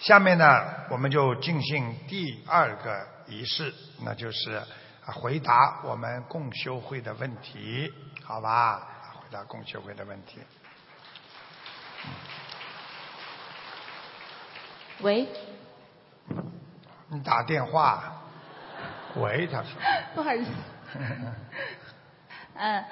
下面呢，我们就进行第二个仪式，那就是回答我们共修会的问题，好吧？回答共修会的问题。喂，你打电话。喂，他说。不好意思。嗯，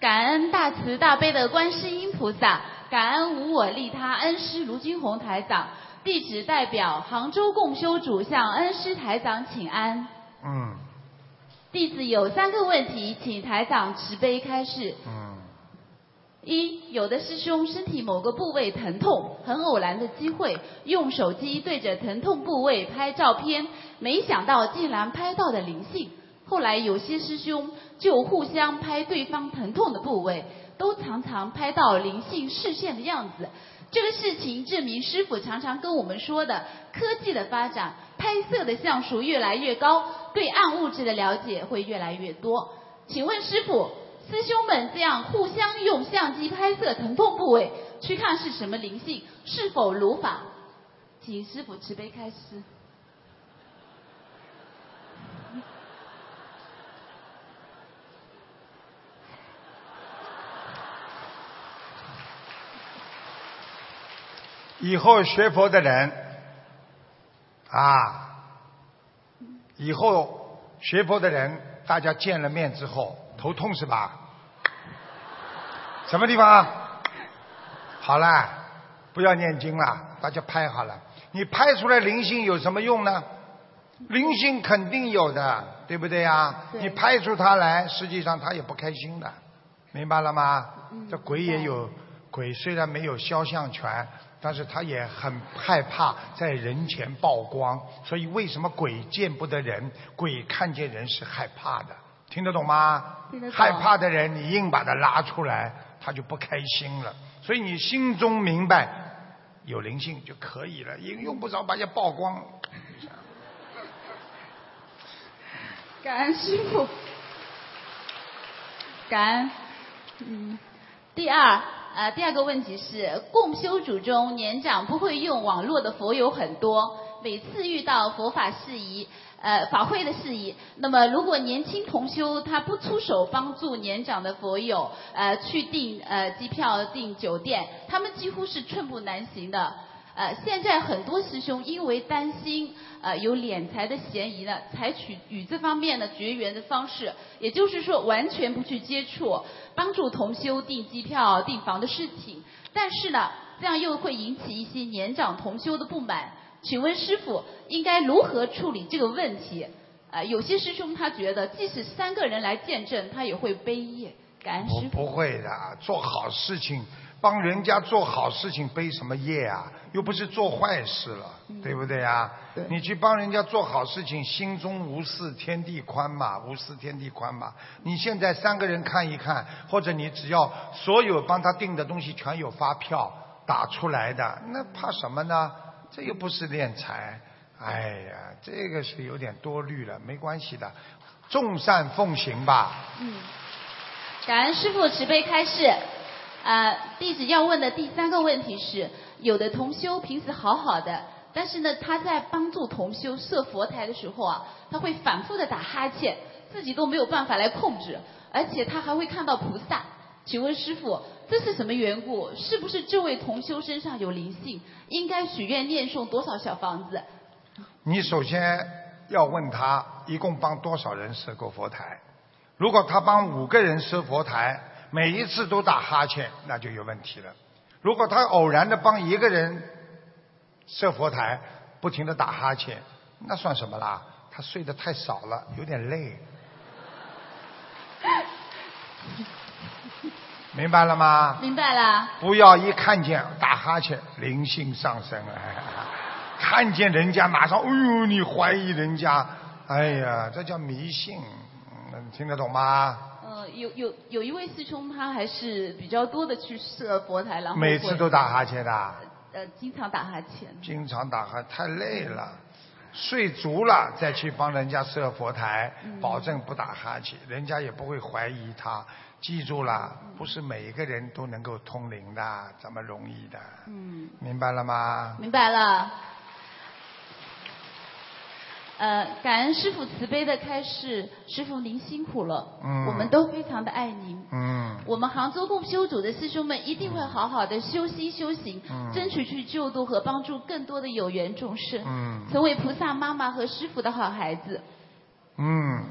感恩大慈大悲的观世音菩萨，感恩无我利他恩师卢金红台长，弟子代表杭州共修主向恩师台长请安。嗯。弟子有三个问题，请台长慈悲开示。嗯。一，有的师兄身体某个部位疼痛，很偶然的机会，用手机对着疼痛部位拍照片，没想到竟然拍到了灵性。后来有些师兄就互相拍对方疼痛的部位，都常常拍到灵性视线的样子。这个事情证明师傅常常跟我们说的，科技的发展，拍摄的像素越来越高，对暗物质的了解会越来越多。请问师傅？师兄们这样互相用相机拍摄疼痛部位，去看是什么灵性，是否如法？请师傅慈悲开示。以后学佛的人啊，以后学佛的人，大家见了面之后。头痛是吧？什么地方？好了，不要念经了，大家拍好了。你拍出来灵性有什么用呢？灵性肯定有的，对不对呀？你拍出它来，实际上它也不开心的，明白了吗？这鬼也有，鬼虽然没有肖像权，但是他也很害怕在人前曝光。所以为什么鬼见不得人？鬼看见人是害怕的。听得懂吗？害怕的人，你硬把他拉出来，他就不开心了。所以你心中明白有灵性就可以了，也用不着把人曝光。感恩师傅，感恩。嗯，第二，呃，第二个问题是，共修组中年长不会用网络的佛友很多，每次遇到佛法事宜。呃，法会的事宜。那么，如果年轻同修他不出手帮助年长的佛友，呃，去订呃机票、订酒店，他们几乎是寸步难行的。呃，现在很多师兄因为担心呃有敛财的嫌疑呢，采取与这方面的绝缘的方式，也就是说完全不去接触帮助同修订机票、订房的事情。但是呢，这样又会引起一些年长同修的不满。请问师傅应该如何处理这个问题？呃，有些师兄他觉得，即使三个人来见证，他也会背业。感恩师傅。不会的，做好事情，帮人家做好事情，背什么业啊？又不是做坏事了，对不对呀？你去帮人家做好事情，心中无私天地宽嘛，无私天地宽嘛。你现在三个人看一看，或者你只要所有帮他订的东西全有发票打出来的，那怕什么呢？这又不是敛财，哎呀，这个是有点多虑了，没关系的，众善奉行吧。嗯，感恩师傅慈悲开示。呃，弟子要问的第三个问题是，有的同修平时好好的，但是呢，他在帮助同修设佛台的时候啊，他会反复的打哈欠，自己都没有办法来控制，而且他还会看到菩萨。请问师傅？这是什么缘故？是不是这位同修身上有灵性？应该许愿念诵多少小房子？你首先要问他，一共帮多少人设过佛台？如果他帮五个人设佛台，每一次都打哈欠，那就有问题了。如果他偶然的帮一个人设佛台，不停的打哈欠，那算什么啦？他睡得太少了，有点累。明白了吗？明白了。不要一看见打哈欠，灵性上升了。看见人家马上，哎呦，你怀疑人家，哎呀，这叫迷信，听得懂吗？嗯，有有有一位师兄，他还是比较多的去设佛台，然后每次都打哈欠的。呃，经常打哈欠。经常打哈，太累了，睡足了再去帮人家设佛台，保证不打哈欠，人家也不会怀疑他。记住了，不是每一个人都能够通灵的，这么容易的。嗯。明白了吗？明白了。呃，感恩师傅慈悲的开示，师傅您辛苦了，嗯我们都非常的爱您。嗯我们杭州共修组的师兄们一定会好好的修心修行，嗯争取去救度和帮助更多的有缘众生，嗯成为菩萨妈妈和师傅的好孩子。嗯，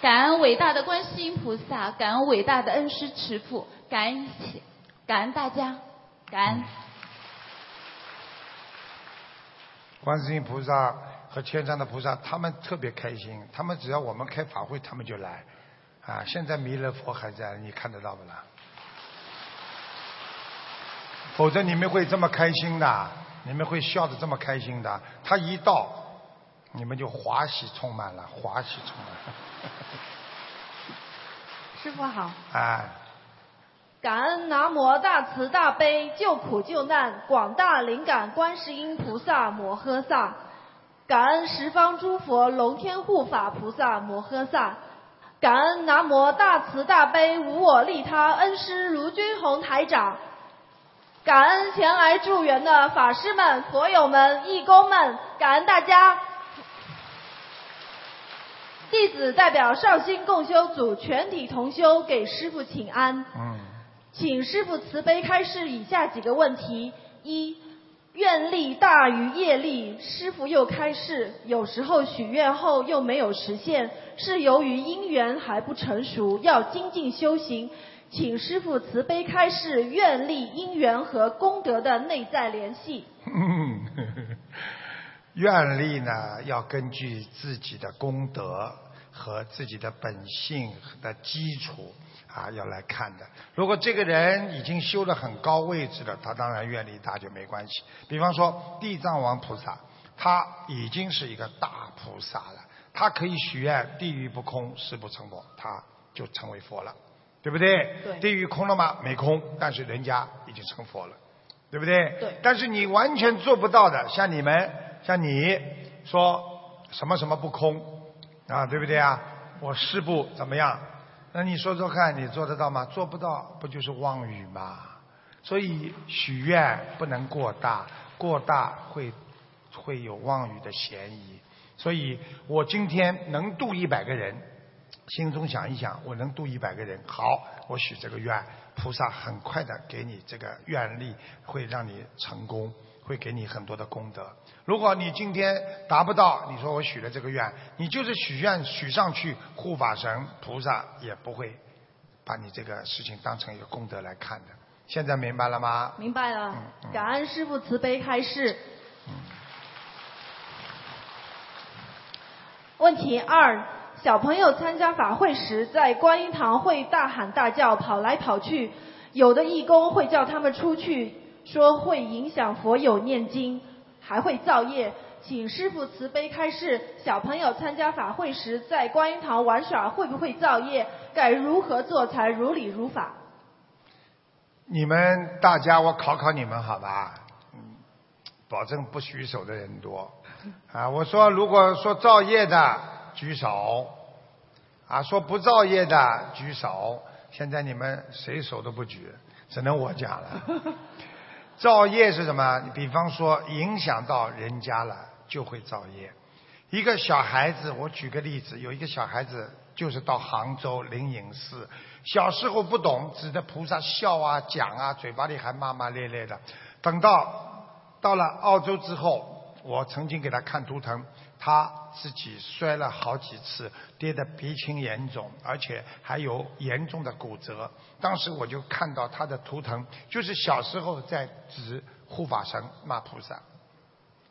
感恩伟大的观世音菩萨，感恩伟大的恩师慈父，感恩一切，感恩大家，感恩。观世音菩萨和天上的菩萨，他们特别开心，他们只要我们开法会，他们就来。啊，现在弥勒佛还在，你看得到不啦？否则你们会这么开心的，你们会笑得这么开心的。他一到，你们就华喜充满了，华喜充满师傅好，了。啊，感恩南无大慈大悲救苦救难广大灵感观世音菩萨摩诃萨，感恩十方诸佛龙天护法菩萨摩诃萨，感恩南无大慈大悲无我利他恩师卢军宏台长，感恩前来助缘的法师们、佛友们、义工们，感恩大家。弟子代表绍兴共修组全体同修给师父请安。嗯，请师傅慈悲开示以下几个问题：一、愿力大于业力，师傅又开示，有时候许愿后又没有实现，是由于因缘还不成熟，要精进修行。请师傅慈悲开示愿力、因缘和功德的内在联系。愿力呢，要根据自己的功德和自己的本性的基础啊，要来看的。如果这个人已经修得很高位置了，他当然愿力大就没关系。比方说地藏王菩萨，他已经是一个大菩萨了，他可以许愿地狱不空，誓不成佛，他就成为佛了，对不对？对地狱空了吗？没空，但是人家已经成佛了。对不对？对但是你完全做不到的，像你们，像你说什么什么不空啊，对不对啊？我誓不怎么样？那你说说看，你做得到吗？做不到，不就是妄语吗？所以许愿不能过大，过大会会有妄语的嫌疑。所以我今天能度一百个人，心中想一想，我能度一百个人，好，我许这个愿，菩萨很快的给你这个愿力，会让你成功，会给你很多的功德。如果你今天达不到，你说我许了这个愿，你就是许愿许上去，护法神菩萨也不会把你这个事情当成一个功德来看的。现在明白了吗？明白了嗯嗯，感恩师傅慈悲开示。问题二：小朋友参加法会时，在观音堂会大喊大叫、跑来跑去，有的义工会叫他们出去，说会影响佛友念经，还会造业。请师傅慈悲开示：小朋友参加法会时，在观音堂玩耍会不会造业？该如何做才如理如法？你们大家，我考考你们好吧？保证不举手的人多。啊，我说如果说造业的举手，啊，说不造业的举手。现在你们谁手都不举，只能我讲了。造业是什么？比方说影响到人家了，就会造业。一个小孩子，我举个例子，有一个小孩子就是到杭州灵隐寺，小时候不懂，指着菩萨笑啊讲啊，嘴巴里还骂骂咧咧的。等到到了澳洲之后，我曾经给他看图腾，他自己摔了好几次，跌得鼻青眼肿，而且还有严重的骨折。当时我就看到他的图腾，就是小时候在指护法神骂菩萨。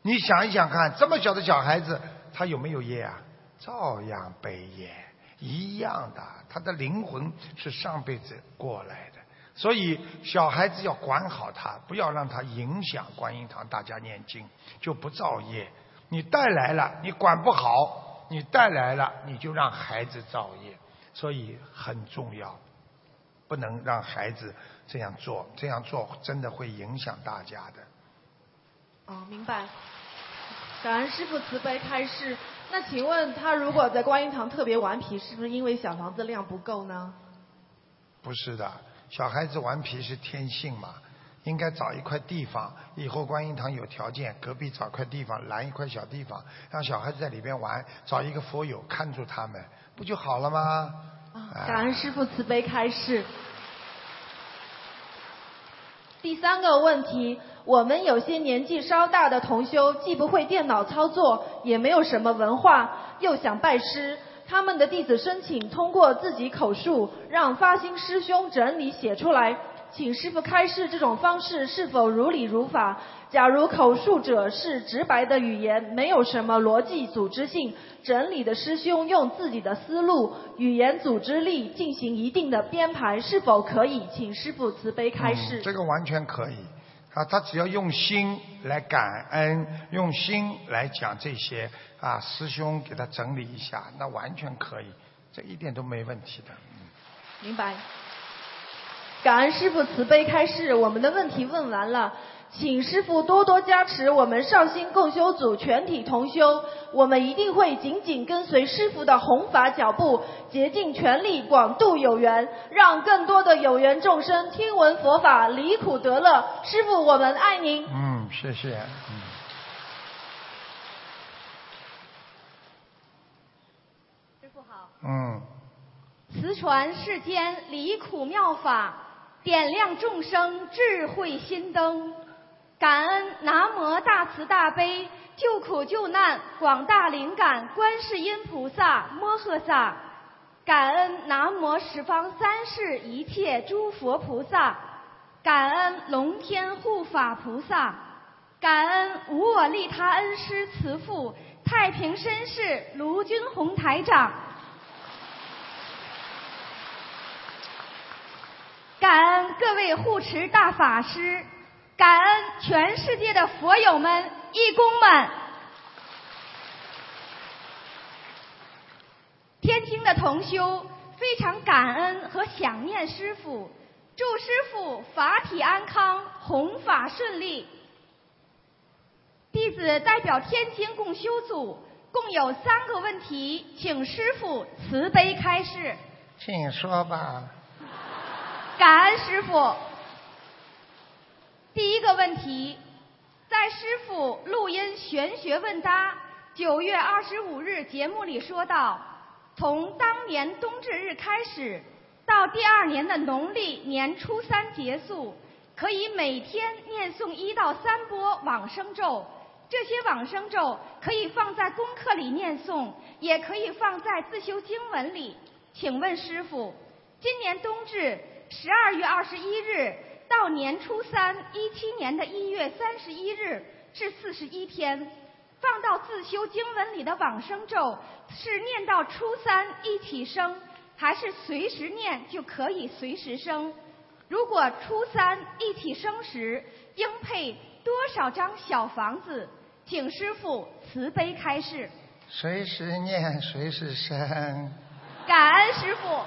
你想一想看，这么小的小孩子，他有没有业啊？照样背业，一样的。他的灵魂是上辈子过来的，所以小孩子要管好他，不要让他影响观音堂大家念经，就不造业。你带来了，你管不好，你带来了，你就让孩子造业，所以很重要，不能让孩子这样做，这样做真的会影响大家的。哦，明白。感恩师傅慈悲开示。那请问他如果在观音堂特别顽皮，是不是因为小房子量不够呢？不是的，小孩子顽皮是天性嘛。应该找一块地方，以后观音堂有条件，隔壁找块地方拦一块小地方，让小孩子在里边玩，找一个佛友看住他们，不就好了吗？啊感恩师父慈悲开示。第三个问题，我们有些年纪稍大的同修，既不会电脑操作，也没有什么文化，又想拜师。他们的弟子申请通过自己口述，让发心师兄整理写出来，请师傅开示这种方式是否如理如法？假如口述者是直白的语言，没有什么逻辑组织性，整理的师兄用自己的思路、语言组织力进行一定的编排，是否可以？请师傅慈悲开示。嗯。这个完全可以。啊，他只要用心来感恩，用心来讲这些啊，师兄给他整理一下，那完全可以，这一点都没问题的。明白。感恩师傅慈悲开示，我们的问题问完了。请师傅多多加持我们绍兴共修组全体同修，我们一定会紧紧跟随师傅的弘法脚步，竭尽全力广度有缘，让更多的有缘众生听闻佛法，离苦得乐。师傅，我们爱您。嗯，谢谢。嗯。师傅好。嗯。慈传世间离苦妙法，点亮众生智慧心灯。感恩南无大慈大悲救苦救难广大灵感观世音菩萨摩诃萨，感恩南无十方三世一切诸佛菩萨，感恩龙天护法菩萨，感恩无我利他恩师慈父太平绅士卢军宏台长，感恩各位护持大法师。感恩全世界的佛友们、义工们，天津的同修非常感恩和想念师傅，祝师傅法体安康、弘法顺利。弟子代表天津共修组，共有三个问题，请师傅慈悲开示。请说吧。感恩师傅。第一个问题，在师傅录音玄学问答九月二十五日节目里说到，从当年冬至日开始，到第二年的农历年初三结束，可以每天念诵一到三波往生咒。这些往生咒可以放在功课里念诵，也可以放在自修经文里。请问师傅，今年冬至十二月二十一日。到年初三，一七年的一月三十一日是四十一天。放到自修经文里的往生咒是念到初三一起生，还是随时念就可以随时生？如果初三一起生时，应配多少张小房子？请师傅慈悲开示。随时念，随时生。感恩师傅。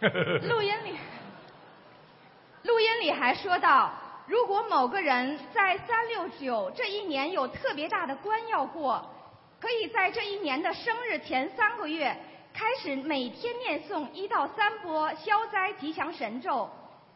录音里，录音里还说到，如果某个人在三六九这一年有特别大的关要过，可以在这一年的生日前三个月开始每天念诵一到三波消灾吉祥神咒，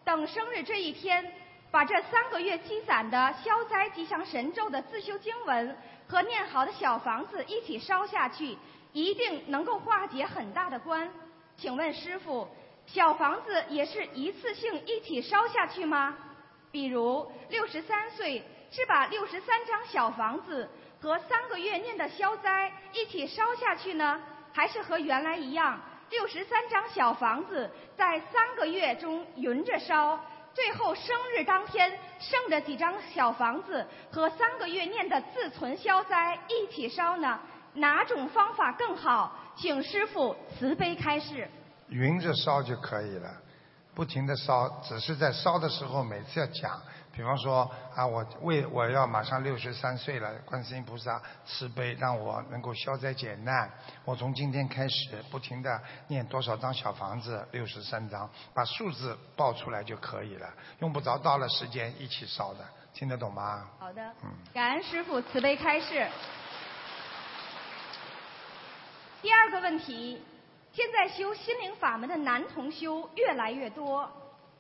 等生日这一天，把这三个月积攒的消灾吉祥神咒的自修经文和念好的小房子一起烧下去，一定能够化解很大的关。请问师傅？小房子也是一次性一起烧下去吗？比如六十三岁是把六十三张小房子和三个月念的消灾一起烧下去呢，还是和原来一样，六十三张小房子在三个月中匀着烧，最后生日当天剩的几张小房子和三个月念的自存消灾一起烧呢？哪种方法更好？请师傅慈悲开示。匀着烧就可以了，不停的烧，只是在烧的时候每次要讲，比方说啊，我为我要马上六十三岁了，观世音菩萨慈悲，让我能够消灾解难。我从今天开始不停的念多少张小房子，六十三张，把数字报出来就可以了，用不着到了时间一起烧的，听得懂吗？好的，嗯，感恩师傅慈悲开示。第二个问题。现在修心灵法门的男同修越来越多，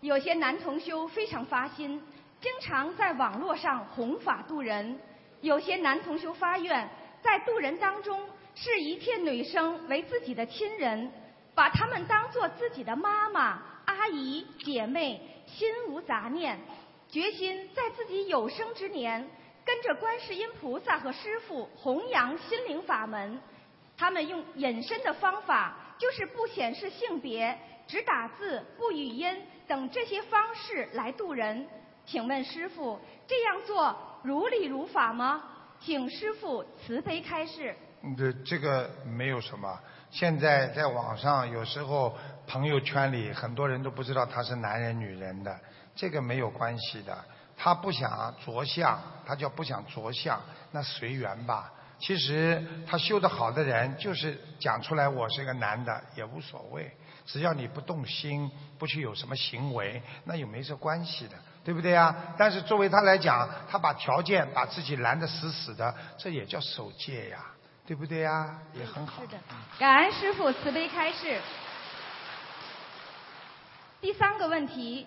有些男同修非常发心，经常在网络上弘法度人；有些男同修发愿，在度人当中视一切女生为自己的亲人，把她们当做自己的妈妈、阿姨、姐妹，心无杂念，决心在自己有生之年跟着观世音菩萨和师父弘扬心灵法门。他们用隐身的方法。就是不显示性别、只打字、不语音等这些方式来渡人。请问师傅，这样做如理如法吗？请师傅慈悲开示。这这个没有什么。现在在网上有时候朋友圈里很多人都不知道他是男人女人的，这个没有关系的。他不想着相，他叫不想着相，那随缘吧。其实他修得好的人，就是讲出来我是一个男的也无所谓，只要你不动心，不去有什么行为，那又没这关系的，对不对呀？但是作为他来讲，他把条件把自己拦得死死的，这也叫守戒呀，对不对呀？也很好。是的，感恩师傅慈悲开示。第三个问题，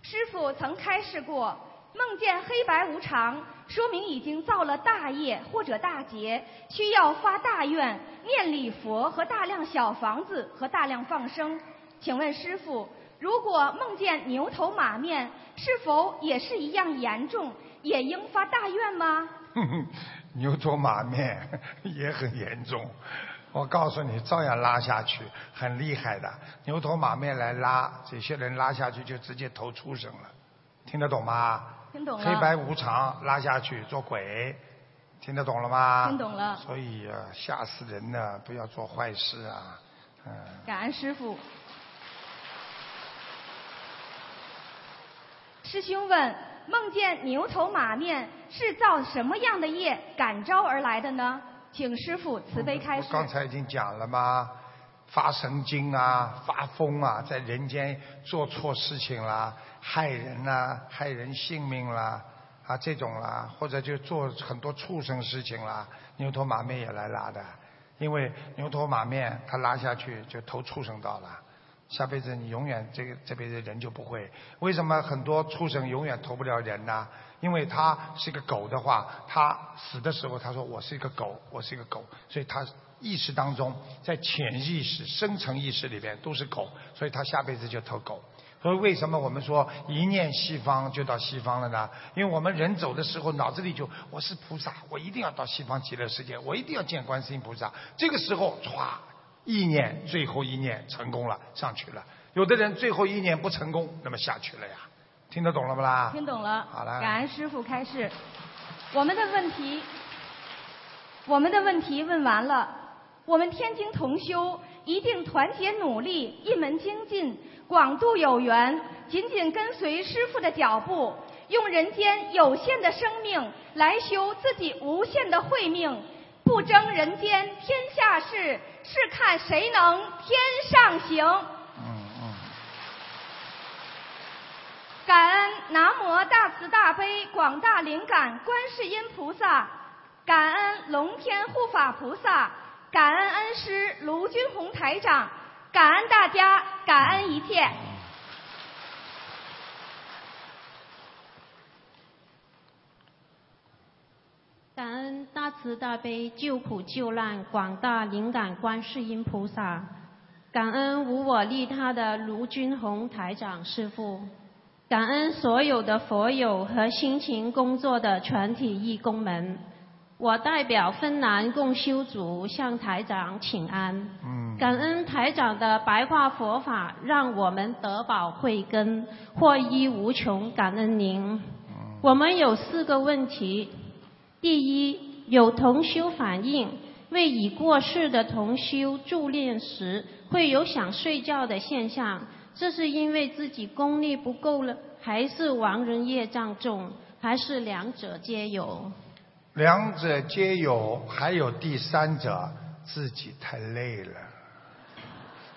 师傅曾开示过。梦见黑白无常，说明已经造了大业或者大劫，需要发大愿、念礼佛和大量小房子和大量放生。请问师傅，如果梦见牛头马面，是否也是一样严重，也应发大愿吗？牛头马面也很严重，我告诉你，照样拉下去，很厉害的。牛头马面来拉，这些人拉下去就直接投畜生了，听得懂吗？黑白无常拉下去做鬼，听得懂了吗？听懂了。所以啊，吓死人呢！不要做坏事啊，嗯。感恩师傅。师兄问：梦见牛头马面是造什么样的业感召而来的呢？请师傅慈悲开示。我刚才已经讲了吗？发神经啊，发疯啊，在人间做错事情啦，害人呐，害人性命啦，啊这种啦，或者就做很多畜生事情啦，牛头马面也来拉的，因为牛头马面他拉下去就投畜生道了，下辈子你永远这个这辈子人就不会。为什么很多畜生永远投不了人呢？因为他是个狗的话，他死的时候他说我是一个狗，我是一个狗，所以他。意识当中，在潜意识、深层意识里边都是狗，所以他下辈子就投狗。所以为什么我们说一念西方就到西方了呢？因为我们人走的时候脑子里就我是菩萨，我一定要到西方极乐世界，我一定要见观世音菩萨。这个时候歘，意念最后一念成功了，上去了。有的人最后一念不成功，那么下去了呀。听得懂了不啦？听懂了。好了。感恩师傅开示。我们的问题，我们的问题问完了。我们天津同修一定团结努力，一门精进，广度有缘，紧紧跟随师傅的脚步，用人间有限的生命来修自己无限的慧命。不争人间天下事，是看谁能天上行。嗯嗯。感恩南无大慈大悲广大灵感观世音菩萨，感恩龙天护法菩萨。感恩恩师卢军红台长，感恩大家，感恩一切。感恩大慈大悲救苦救难广大灵感观世音菩萨，感恩无我利他的卢军红台长师父，感恩所有的佛友和辛勤工作的全体义工们。我代表芬兰共修组向台长请安，感恩台长的白话佛法，让我们得宝慧根，获益无穷。感恩您。我们有四个问题：第一，有同修反映，为已过世的同修助念时会有想睡觉的现象，这是因为自己功力不够了，还是亡人业障重，还是两者皆有？两者皆有，还有第三者，自己太累了。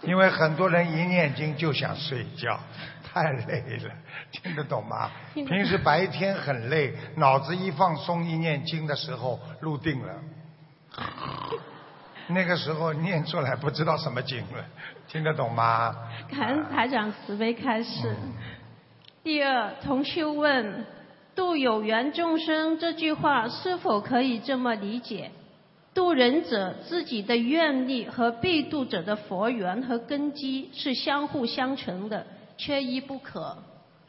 因为很多人一念经就想睡觉，太累了，听得懂吗？平时白天很累，脑子一放松，一念经的时候入定了。那个时候念出来不知道什么经了，听得懂吗？感恩台长慈悲开示。第二，同修问：“度有缘众生这句话是否可以这么理解？度人者自己的愿力和被度者的佛缘和根基是相互相成的，缺一不可。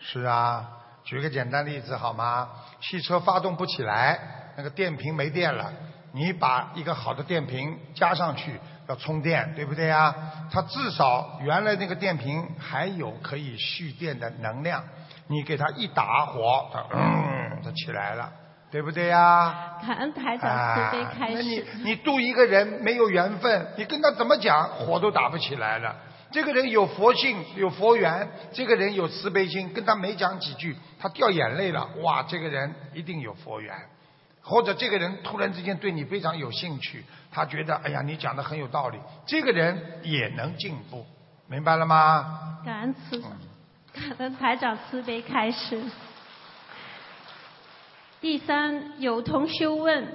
是啊，举个简单例子好吗？汽车发动不起来，那个电瓶没电了，你把一个好的电瓶加上去，要充电，对不对呀？它至少原来那个电瓶还有可以蓄电的能量，你给他一打火，他嗯，他起来了，对不对呀？感恩台长慈悲开啊那你示。你度一个人没有缘分，你跟他怎么讲，火都打不起来了。这个人有佛性，有佛缘，这个人有慈悲心，跟他没讲几句，他掉眼泪了，哇，这个人一定有佛缘。或者这个人突然之间对你非常有兴趣，他觉得哎呀你讲的很有道理，这个人也能进步，明白了吗？感恩慈，感恩台长慈悲开始。第三，有同修问，《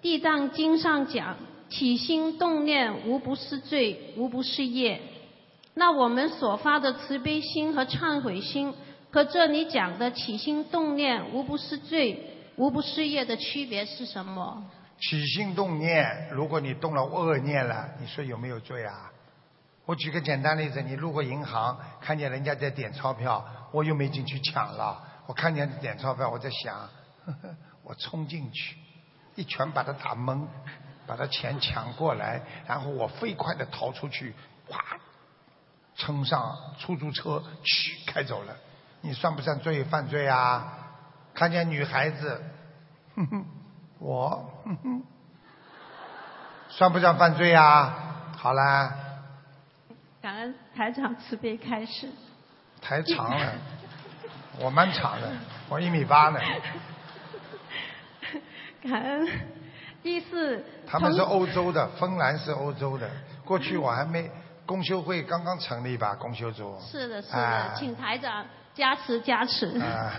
地藏经》上讲，起心动念无不是罪，无不是业。那我们所发的慈悲心和忏悔心，和这里讲的起心动念无不是罪，无不是业的区别是什么？起心动念，如果你动了恶念了，你说有没有罪啊？我举个简单例子，你路过银行，看见人家在点钞票，我又没进去抢了，我看见点钞票，我在想，呵呵我冲进去，一拳把他打懵，把他钱抢过来，然后我飞快的逃出去，哇，冲上出租车，去，开走了。你算不算罪犯罪啊？看见女孩子，哼哼，我，哼哼，算不算犯罪啊？好啦，台长慈悲开始。台长了，我蛮长的，我一米八呢。感恩。第四，他们是欧洲的，芬兰是欧洲的。过去我还没公修会刚刚成立吧，公修组。是的，是的，啊请台长加持加持。啊，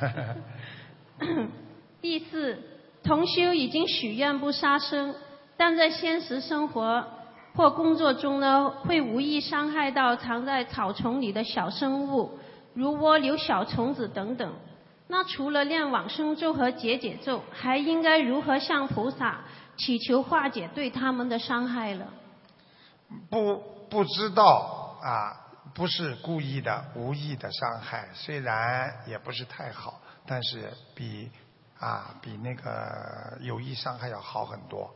第四，同修已经许愿不杀生，但在现实生活或工作中呢，会无意伤害到藏在草丛里的小生物，如蜗牛、小虫子等等。那除了念往生咒和解解咒，还应该如何向菩萨祈求化解对他们的伤害了？不不知道啊，不是故意的，无意的伤害，虽然也不是太好，但是比啊比那个有意伤害要好很多，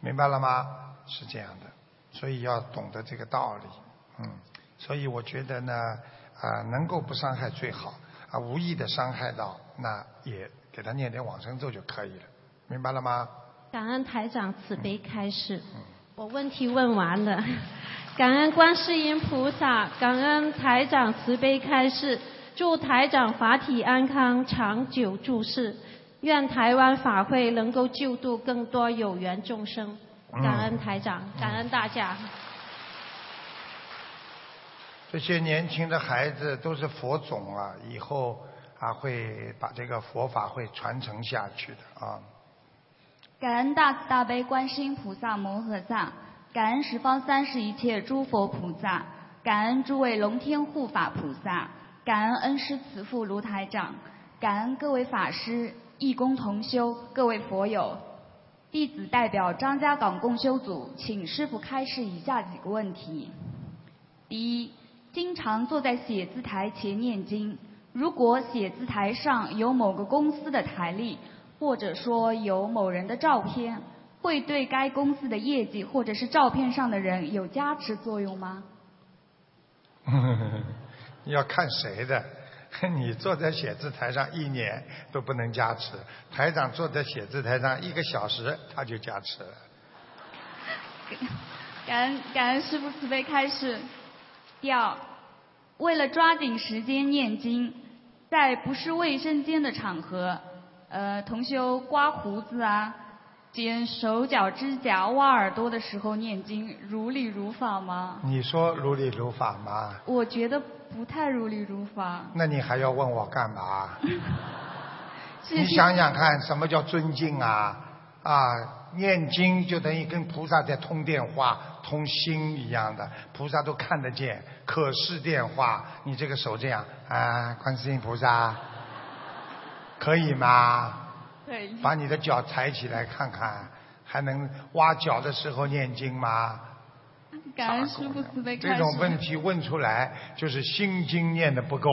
明白了吗？是这样的，所以要懂得这个道理，嗯，所以我觉得呢，啊能够不伤害最好，啊无意的伤害到，那也给他念点往生咒就可以了，明白了吗？感恩台长慈悲开示。我问题问完了，感恩观世音菩萨，感恩台长慈悲开示，祝台长法体安康，长久住世，愿台湾法会能够救度更多有缘众生。感恩台长，感恩大家。这些年轻的孩子都是佛种啊，以后啊会把这个佛法会传承下去的啊。感恩大慈大悲观世音菩萨摩诃萨，感恩十方三世一切诸佛菩萨，感恩诸位龙天护法菩萨，感恩恩师慈父卢台长，感恩各位法师、义工同修、各位佛友。弟子代表张家港共修组，请师傅开示以下几个问题：第一，经常坐在写字台前念经，如果写字台上有某个公司的台历，或者说有某人的照片，会对该公司的业绩或者是照片上的人有加持作用吗？要看谁的，你坐在写字台上一年都不能加持，台长坐在写字台上一个小时他就加持了。感恩感恩师父慈悲开示。第二，为了抓紧时间念经，在不是卫生间的场合，呃，同修刮胡子啊、剪手脚指甲、挖耳朵的时候念经，如理如法吗？你说如理如法吗？我觉得不太如理如法。那你还要问我干嘛？你想想看，什么叫尊敬啊？啊，念经就等于跟菩萨在通电话、通心一样的，菩萨都看得见，可视电话。你这个手这样啊，观世音菩萨，可以吗？对。把你的脚抬起来看看，还能挖脚的时候念经吗？感恩师傅慈悲。这种问题问出来，就是心经念的不够。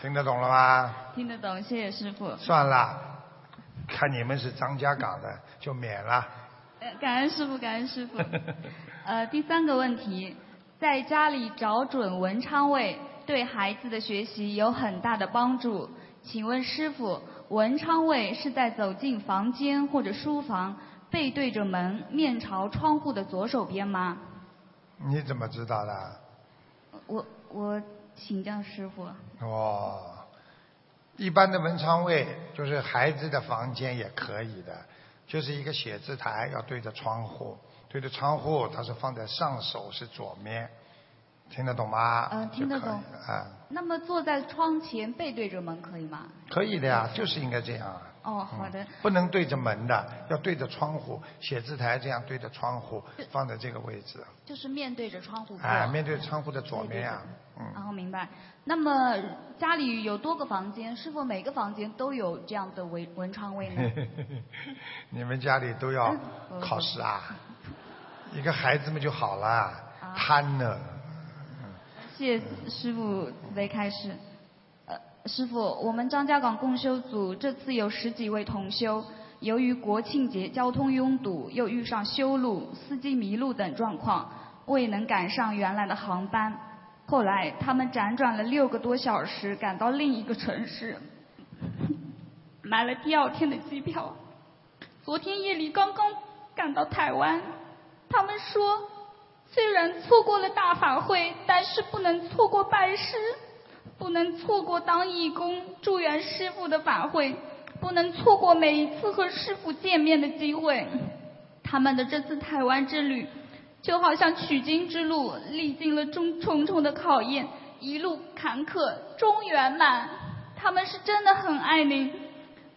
听得懂了吗？听得懂，谢谢师傅。算了，看你们是张家港的，就免了。感恩师傅，感恩师傅。呃，第三个问题，在家里找准文昌位，对孩子的学习有很大的帮助。请问师傅，文昌位是在走进房间或者书房？背对着门，面朝窗户的左手边吗？你怎么知道的？我我请教师傅。哦，一般的文昌位就是孩子的房间也可以的，就是一个写字台要对着窗户，对着窗户它是放在上手是左面，听得懂吗？嗯，听得懂。啊。那么坐在窗前背对着门可以吗？可以的呀，就是应该这样。哦，好的。不能对着门的，要对着窗户，写字台这样对着窗户，放在这个位置。就是面对着窗户。啊，面对窗户的左面啊。嗯。然后明白。那么家里有多个房间，是否每个房间都有这样的文文昌位呢？你们家里都要考试啊？一个孩子们就好了，贪呢。谢谢师傅慈悲开示。师傅，我们张家港共修组这次有十几位同修，由于国庆节交通拥堵，又遇上修路、司机迷路等状况，未能赶上原来的航班。后来他们辗转了六个多小时，赶到另一个城市，买了第二天的机票。昨天夜里刚刚赶到台湾，他们说，虽然错过了大法会，但是不能错过拜师。不能错过当义工助缘师傅的法会，不能错过每一次和师傅见面的机会。他们的这次台湾之旅，就好像取经之路，历经了重重重的考验，一路坎坷终圆满。他们是真的很爱您，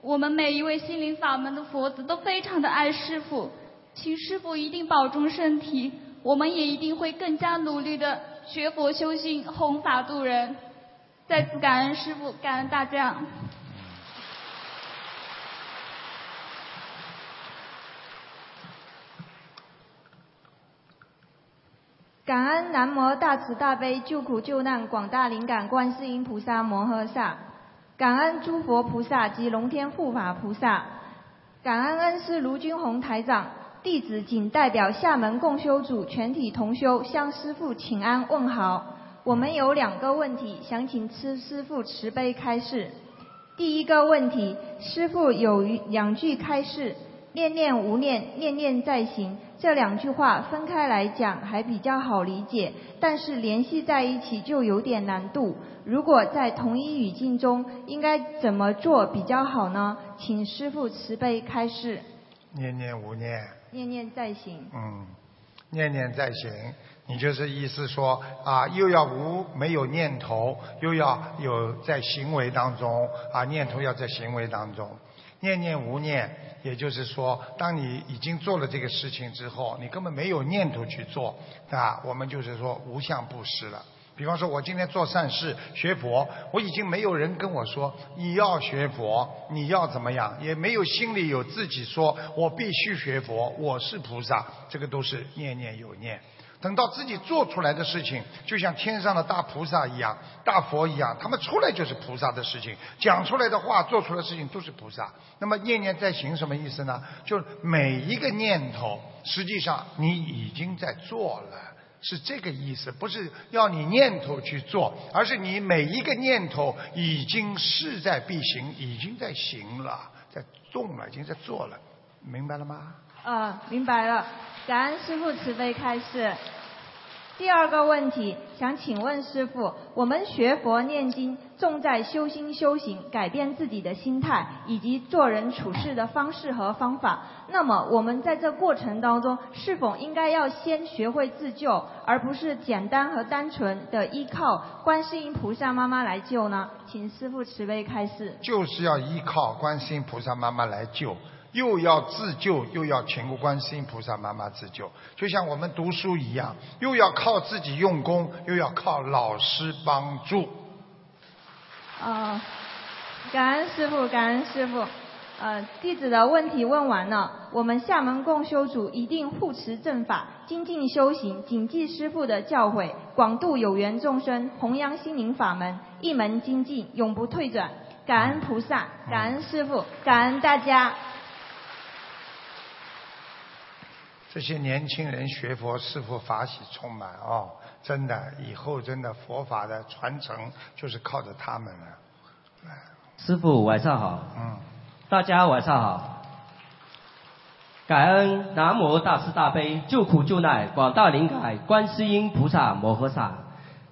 我们每一位心灵法门的佛子都非常的爱师傅，请师傅一定保重身体，我们也一定会更加努力的学佛修心，弘法度人。再次感恩师傅，感恩大家。感恩南无大慈大悲救苦救难广大灵感观世音菩萨摩诃萨，感恩诸佛菩萨及龙天护法菩萨，感恩恩师卢军宏台长，弟子仅代表厦门共修组全体同修向师父请安问好。我们有两个问题，想请师师父慈悲开示。第一个问题，师父有两句开示：念念无念，念念在行。这两句话分开来讲还比较好理解，但是联系在一起就有点难度。如果在同一语境中，应该怎么做比较好呢？请师父慈悲开示。念念无念。念念在行。嗯，念念在行。你就是意思说啊，又要无没有念头，又要有在行为当中啊，念头要在行为当中，念念无念，也就是说，当你已经做了这个事情之后，你根本没有念头去做啊。我们就是说无相布施了。比方说，我今天做善事学佛，我已经没有人跟我说你要学佛，你要怎么样，也没有心里有自己说我必须学佛，我是菩萨，这个都是念念有念。等到自己做出来的事情，就像天上的大菩萨一样、大佛一样，他们出来就是菩萨的事情，讲出来的话、做出来的事情都是菩萨。那么念念在行什么意思呢？就每一个念头，实际上你已经在做了，是这个意思。不是要你念头去做，而是你每一个念头已经势在必行，已经在行了，在动了，已经在做了，明白了吗？啊，明白了。感恩师父慈悲开示。第二个问题，想请问师傅，我们学佛念经，重在修心修行，改变自己的心态，以及做人处事的方式和方法。那么，我们在这过程当中，是否应该要先学会自救，而不是简单和单纯的依靠观世音菩萨妈妈来救呢？请师父慈悲开示。就是要依靠观世音菩萨妈妈来救。又要自救，又要全国观世音菩萨妈妈自救，就像我们读书一样，又要靠自己用功，又要靠老师帮助。呃，感恩师傅，感恩师傅。呃，弟子的问题问完了，我们厦门共修组一定护持正法，精进修行，谨记师傅的教诲，广度有缘众生，弘扬心灵法门，一门精进，永不退转。感恩菩萨，感恩师傅，感恩大家。这些年轻人学佛，师傅法喜充满哦，真的，以后真的佛法的传承就是靠着他们了。师傅晚上好。嗯。大家晚上好，感恩南无大慈大悲救苦救难广大灵感观世音菩萨摩诃萨，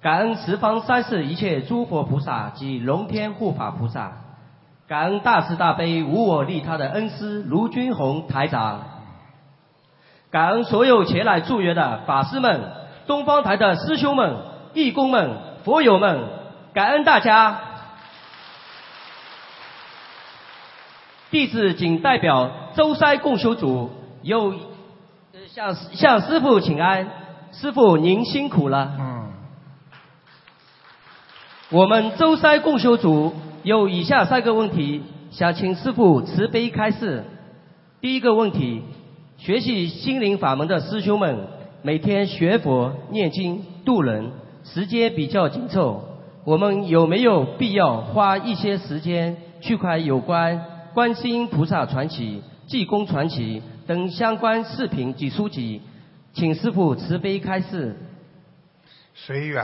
感恩十方三世一切诸佛菩萨及龙天护法菩萨，感恩大慈大悲无我利他的恩师卢军宏台长，感恩所有前来助缘的法师们、东方台的师兄们、义工们、佛友们，感恩大家。弟子仅代表舟山共修组，有向向师傅请安，师傅您辛苦了。嗯。我们舟山共修组有以下三个问题，想请师傅慈悲开示。第一个问题，学习心灵法门的师兄们，每天学佛念经度人，时间比较紧凑，我们有没有必要花一些时间去看有关？观世音菩萨传奇、济公传奇等相关视频及书籍，请师傅慈悲开示。随缘，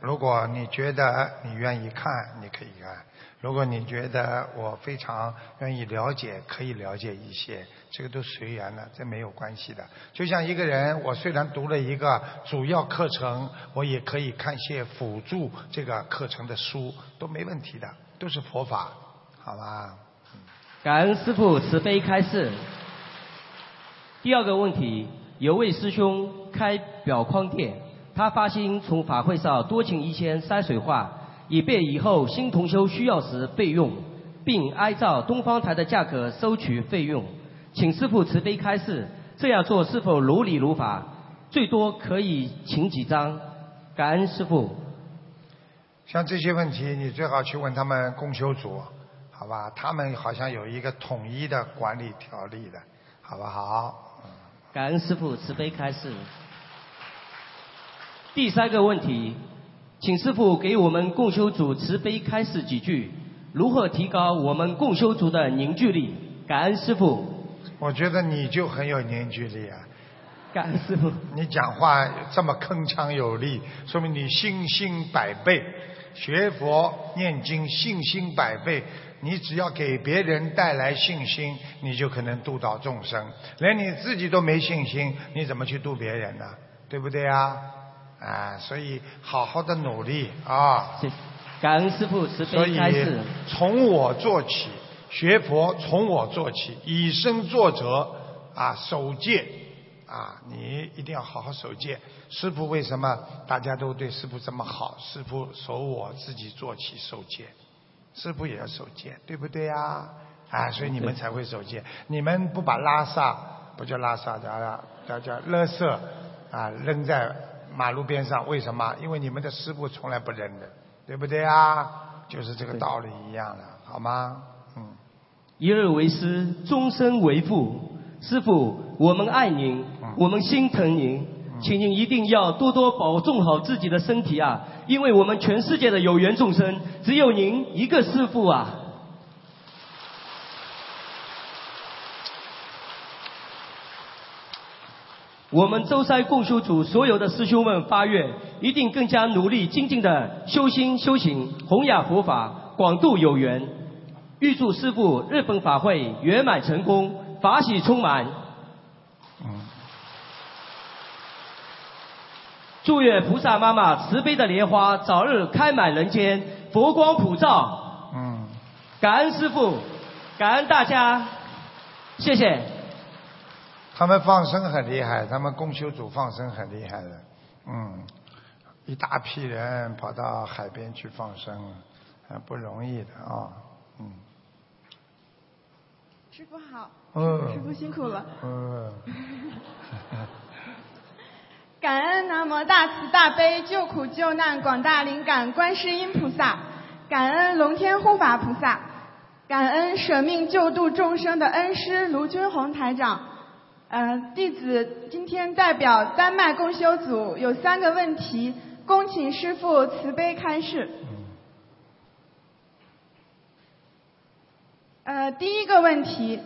如果你觉得你愿意看，你可以看；如果你觉得我非常愿意了解，可以了解一些，这个都随缘的，这没有关系的。就像一个人，我虽然读了一个主要课程，我也可以看些辅助这个课程的书，都没问题的，都是佛法，好吧？感恩师父慈悲开示。第二个问题，有位师兄开表框店，他发心从法会上多请一些山水画，以便以后新同修需要时备用，并按照东方台的价格收取费用。请师父慈悲开示，这样做是否如理如法？最多可以请几张？感恩师父。像这些问题，你最好去问他们共修组。好吧，他们好像有一个统一的管理条例的，好不好？感恩师傅慈悲开示。第三个问题，请师傅给我们共修组慈悲开示几句，如何提高我们共修组的凝聚力？感恩师傅。我觉得你就很有凝聚力啊。感恩师傅。你讲话这么铿锵有力，说明你信心百倍，学佛念经信心百倍。你只要给别人带来信心，你就可能度到众生。连你自己都没信心，你怎么去度别人呢？对不对啊？啊，所以好好的努力啊！感恩师父慈悲开示。所以从我做起，学佛从我做起，以身作则啊，守戒啊，你一定要好好守戒。师父为什么大家都对师父这么好？师父守我自己做起守戒。师傅也要守戒，对不对啊？啊，所以你们才会守戒。你们不把拉萨不叫拉萨，叫叫叫勒色啊扔在马路边上，为什么？因为你们的师傅从来不扔的，对不对啊？就是这个道理一样的，好吗？嗯。一日为师，终身为父。师傅，我们爱您，我们心疼您。请您一定要多多保重好自己的身体啊！因为我们全世界的有缘众生，只有您一个师傅啊！我们舟山共修组所有的师兄们发愿，一定更加努力精进的修心修行，弘扬佛法，广度有缘。预祝师傅日本法会圆满成功，法喜充满。祝愿菩萨妈妈慈悲的莲花早日开满人间，佛光普照。嗯，感恩师父，感恩大家，谢谢。他们放生很厉害，他们供修组放生很厉害的。嗯，一大批人跑到海边去放生，很不容易的啊。嗯。师傅好，嗯师傅辛苦了。嗯，感恩南无大慈大悲救苦救难广大灵感观世音菩萨，感恩龙天护法菩萨，感恩舍命救度众生的恩师卢军宏台长。呃，弟子今天代表丹麦共修组有三个问题，恭请师傅慈悲开示。呃，第一个问题，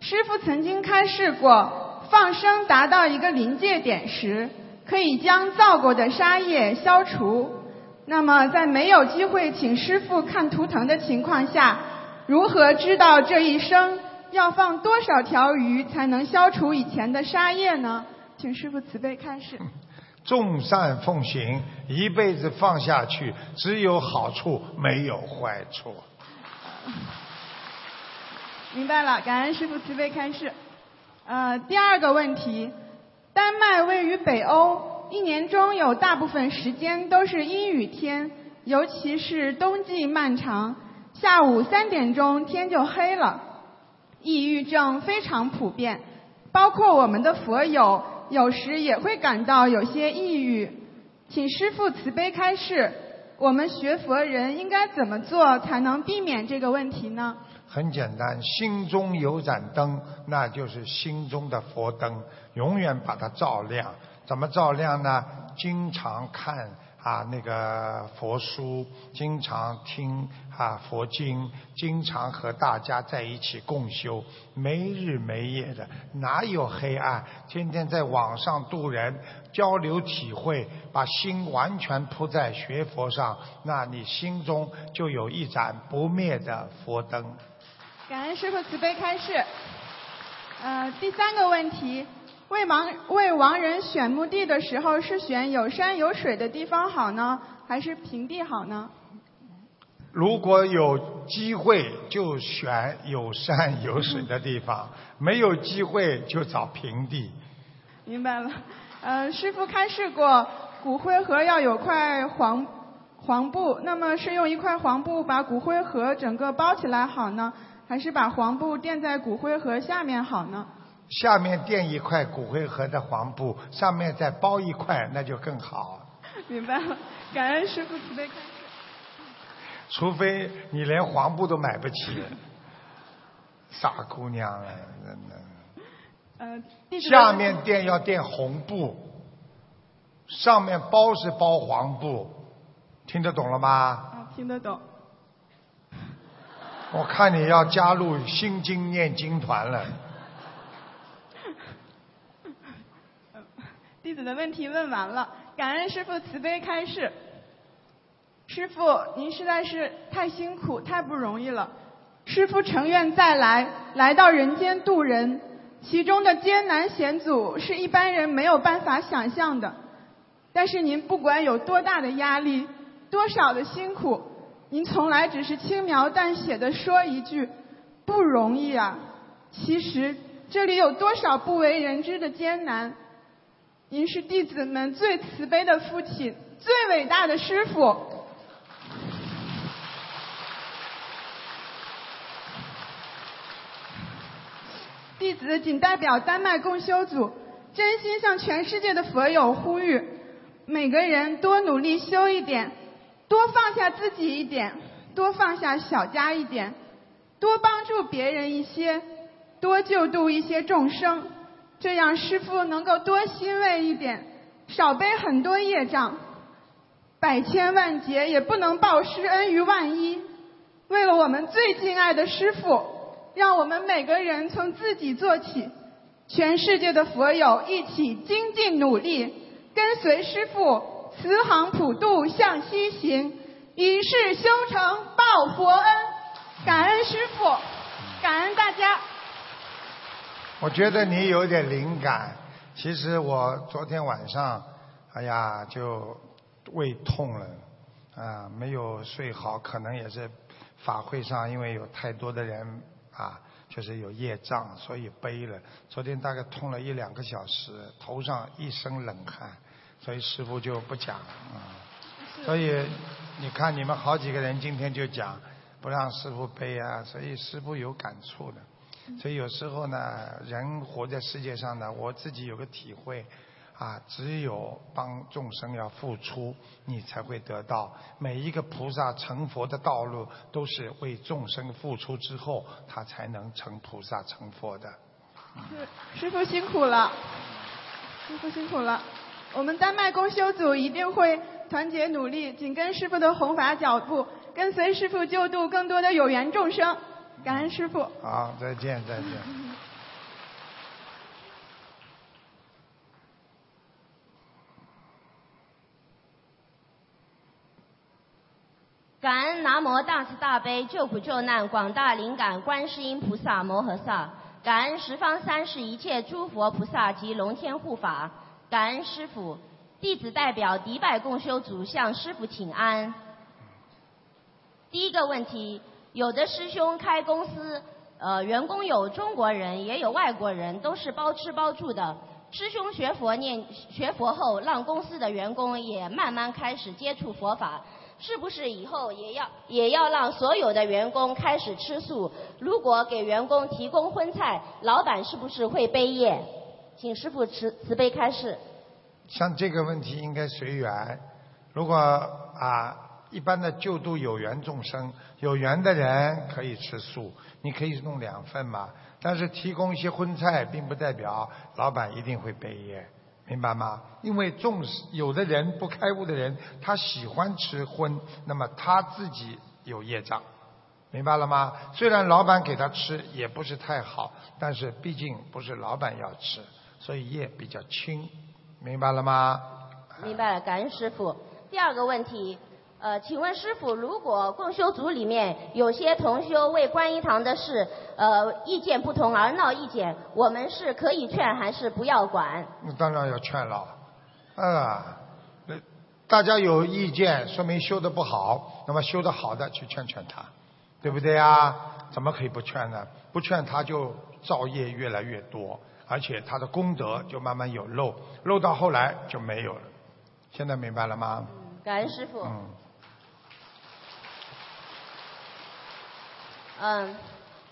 师傅曾经开示过，放生达到一个临界点时，可以将造过的杀业消除。那么，在没有机会请师傅看图腾的情况下，如何知道这一生要放多少条鱼才能消除以前的杀业呢？请师傅慈悲开示。众善奉行，一辈子放下去，只有好处，没有坏处。明白了，感恩师傅慈悲开示。呃，第二个问题，丹麦位于北欧，一年中有大部分时间都是阴雨天，尤其是冬季漫长，下午三点钟天就黑了。抑郁症非常普遍，包括我们的佛友，有时也会感到有些抑郁。请师父慈悲开示，我们学佛人应该怎么做才能避免这个问题呢？很简单，心中有盏灯，那就是心中的佛灯，永远把它照亮。怎么照亮呢？经常看啊那个佛书，经常听啊佛经，经常和大家在一起共修，没日没夜的，哪有黑暗？天天在网上度人，交流体会，把心完全扑在学佛上，那你心中就有一盏不灭的佛灯。感恩师傅慈悲开示。呃，第三个问题，为亡为亡人选墓地的时候，是选有山有水的地方好呢，还是平地好呢？如果有机会，就选有山有水的地方；没有机会，就找平地。明白了。呃，师傅开示过，骨灰盒要有块黄黄布，那么是用一块黄布把骨灰盒整个包起来好呢，还是把黄布垫在骨灰盒下面好呢？下面垫一块骨灰盒的黄布，上面再包一块，那就更好。明白了，感恩师傅慈悲开示。除非你连黄布都买不起，傻姑娘了，真的。呃，弟子下面垫要垫红布，上面包是包黄布，听得懂了吗？啊，听得懂。我看你要加入心经念经团了。弟子的问题问完了，感恩师傅慈悲开示。师傅，您实在是太辛苦、太不容易了。师傅诚愿再来，来到人间度人，其中的艰难险阻是一般人没有办法想象的。但是您不管有多大的压力，多少的辛苦，您从来只是轻描淡写的说一句“不容易啊”。其实这里有多少不为人知的艰难？您是弟子们最慈悲的父亲，最伟大的师傅。弟子仅代表丹麦共修组，真心向全世界的佛友呼吁：每个人多努力修一点，多放下自己一点，多放下小家一点，多帮助别人一些，多救度一些众生。这样师父能够多欣慰一点，少背很多业障，百千万劫也不能报师恩于万一。为了我们最敬爱的师父，让我们每个人从自己做起，全世界的佛友一起精进努力，跟随师父慈航普渡向西行，以示修成报佛恩。感恩师父，感恩大家。我觉得你有点灵感。其实我昨天晚上，哎呀，就胃痛了，啊，没有睡好，可能也是法会上因为有太多的人啊，就是有业障，所以背了。昨天大概痛了一两个小时，头上一身冷汗，所以师傅就不讲啊。所以你看，你们好几个人今天就讲不让师傅背啊，所以师傅有感触的。所以有时候呢，人活在世界上呢，我自己有个体会，啊，只有帮众生要付出，你才会得到。每一个菩萨成佛的道路，都是为众生付出之后，他才能成菩萨成佛的。师师傅辛苦了，师傅辛苦了。我们丹麦公修组一定会团结努力，紧跟师傅的弘法脚步，跟随师傅救度更多的有缘众生。感恩师傅。好，再见，再见。感恩南无大慈大悲救苦救难广大灵感观世音菩萨摩诃萨，感恩十方三世一切诸佛菩萨及龙天护法，感恩师傅。弟子代表迪拜共修组向师傅请安。第一个问题，有的师兄开公司，呃，员工有中国人，也有外国人，都是包吃包住的。师兄学佛念学佛后，让公司的员工也慢慢开始接触佛法，是不是以后也要也要让所有的员工开始吃素？如果给员工提供荤菜，老板是不是会背业？请师傅慈慈悲开示。像这个问题应该随缘。如果啊，一般的救度有缘众生，有缘的人可以吃素，你可以弄两份嘛。但是提供一些荤菜，并不代表老板一定会背业，明白吗？因为众有的人不开悟的人，他喜欢吃荤，那么他自己有业障，明白了吗？虽然老板给他吃也不是太好，但是毕竟不是老板要吃，所以业比较轻。明白了吗？明白了，感恩师傅。第二个问题，呃，请问师傅，如果共修组里面有些同修为观音堂的事，呃，意见不同而闹意见，我们是可以劝还是不要管？那当然要劝了，啊，大家有意见，说明修的不好，那么修的好的去劝劝他，对不对啊？怎么可以不劝呢？不劝他就造业越来越多。而且他的功德就慢慢有漏，漏到后来就没有了。现在明白了吗？感恩师傅。嗯。嗯，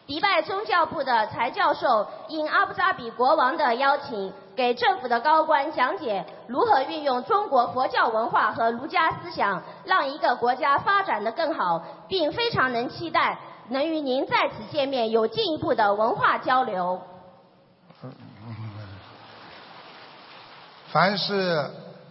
迪拜宗教部的柴教授应阿布扎比国王的邀请，给政府的高官讲解如何运用中国佛教文化和儒家思想，让一个国家发展的更好，并非常能期待能与您在此见面，有进一步的文化交流。凡是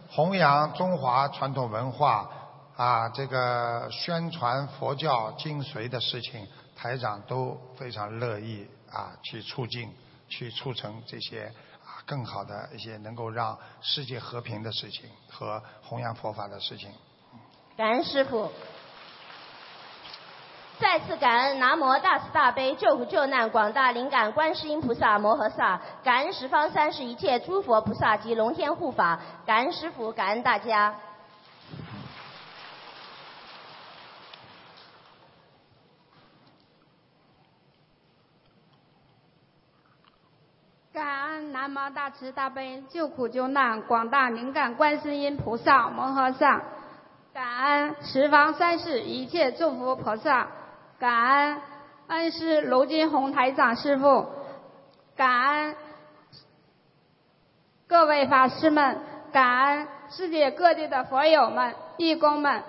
弘扬中华传统文化啊，这个宣传佛教精髓的事情，台长都非常乐意啊，去促进、去促成这些啊更好的一些能够让世界和平的事情和弘扬佛法的事情。感恩师傅。再次感恩南无大慈大悲救苦救难广大灵感观世音菩萨摩诃萨，感恩十方三世一切诸佛菩萨及龙天护法，感恩师傅，感恩大家。感恩南无大慈大悲救苦救难广大灵感观世音菩萨摩诃萨，感恩十方三世一切诸佛菩萨。感恩恩师卢金红台长师傅，感恩各位法师们，感恩世界各地的佛友们、义工们。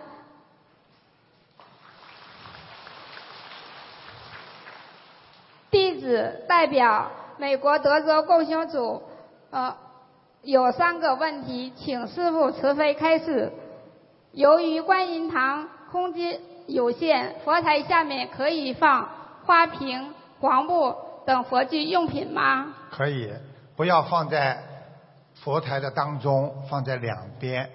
弟子代表美国德州共修组，呃，有三个问题，请师傅慈悲开示。由于观音堂空间。有限，佛台下面可以放花瓶、黄布等佛具用品吗？可以，不要放在佛台的当中，放在两边，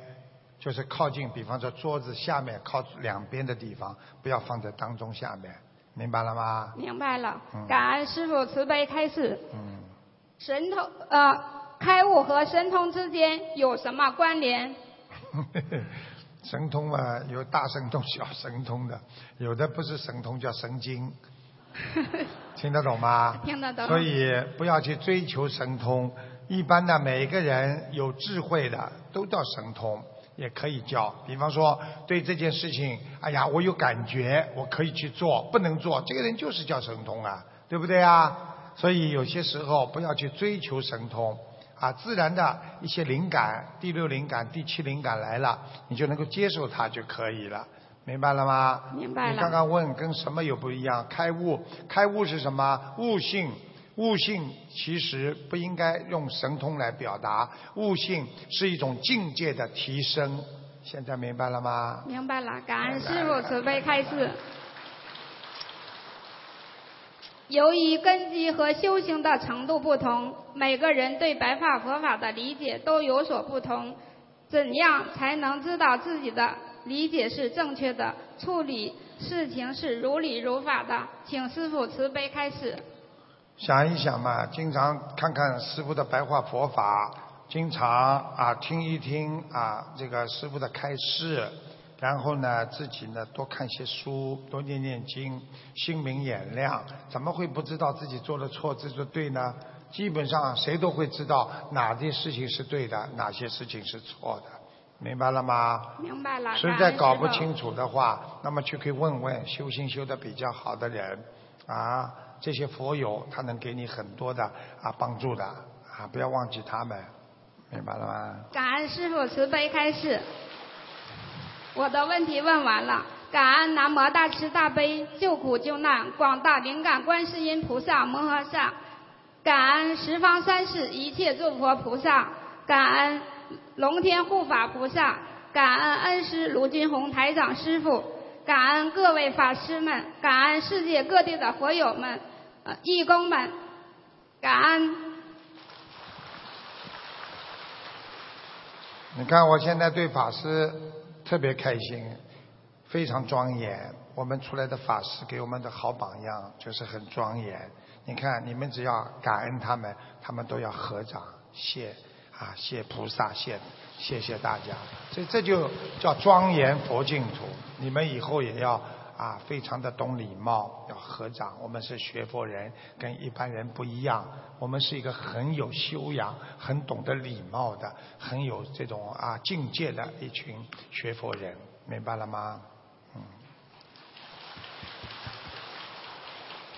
就是靠近，比方说桌子下面靠两边的地方，不要放在当中下面，明白了吗？明白了，感恩师傅慈悲开示。嗯。神通呃，开悟和神通之间有什么关联？神通嘛，有大神通、小神通的，有的不是神通叫神经，听得懂吗？听得懂。所以不要去追求神通，一般的每个人有智慧的都叫神通，也可以叫。比方说对这件事情，哎呀，我有感觉，我可以去做，不能做，这个人就是叫神通啊，对不对啊？所以有些时候不要去追求神通啊，自然的一些灵感，第六灵感、第七灵感来了，你就能够接受它就可以了。明白了吗？明白了你刚刚问跟什么有不一样？开悟，开悟是什么？悟性，悟性其实不应该用神通来表达，悟性是一种境界的提升。现在明白了吗？明白了，感恩师傅慈悲开示。由于根基和修行的程度不同，每个人对白法佛法的理解都有所不同。怎样才能知道自己的理解是正确的，处理事情是如理如法的？请师傅慈悲开示。想一想嘛，经常看看师傅的白话佛法，经常啊听一听啊这个师傅的开示，然后呢自己呢多看些书，多念念经，心明眼亮，怎么会不知道自己做的错，自己做的对呢？基本上谁都会知道哪些事情是对的，哪些事情是错的，明白了吗？明白了。实在搞不清楚的话，那么就可以问问修行修的比较好的人，啊，这些佛友他能给你很多的啊帮助的，啊，不要忘记他们，明白了吗？感恩师傅慈悲开示。我的问题问完了，感恩南无大慈大悲救苦救难广大灵感观世音菩萨摩诃萨，感恩十方三世一切诸佛菩萨，感恩龙天护法菩萨，感恩恩师卢金红台长师傅，感恩各位法师们，感恩世界各地的佛友们、呃义工们，感恩。你看我现在对法师特别开心，非常庄严。我们出来的法师给我们的好榜样，就是很庄严。你看，你们只要感恩他们，他们都要合掌谢啊，谢菩萨，谢谢谢大家。所以这就叫庄严佛净土。你们以后也要啊，非常的懂礼貌，要合掌。我们是学佛人，跟一般人不一样。我们是一个很有修养、很懂得礼貌的、很有这种啊境界的一群学佛人，明白了吗？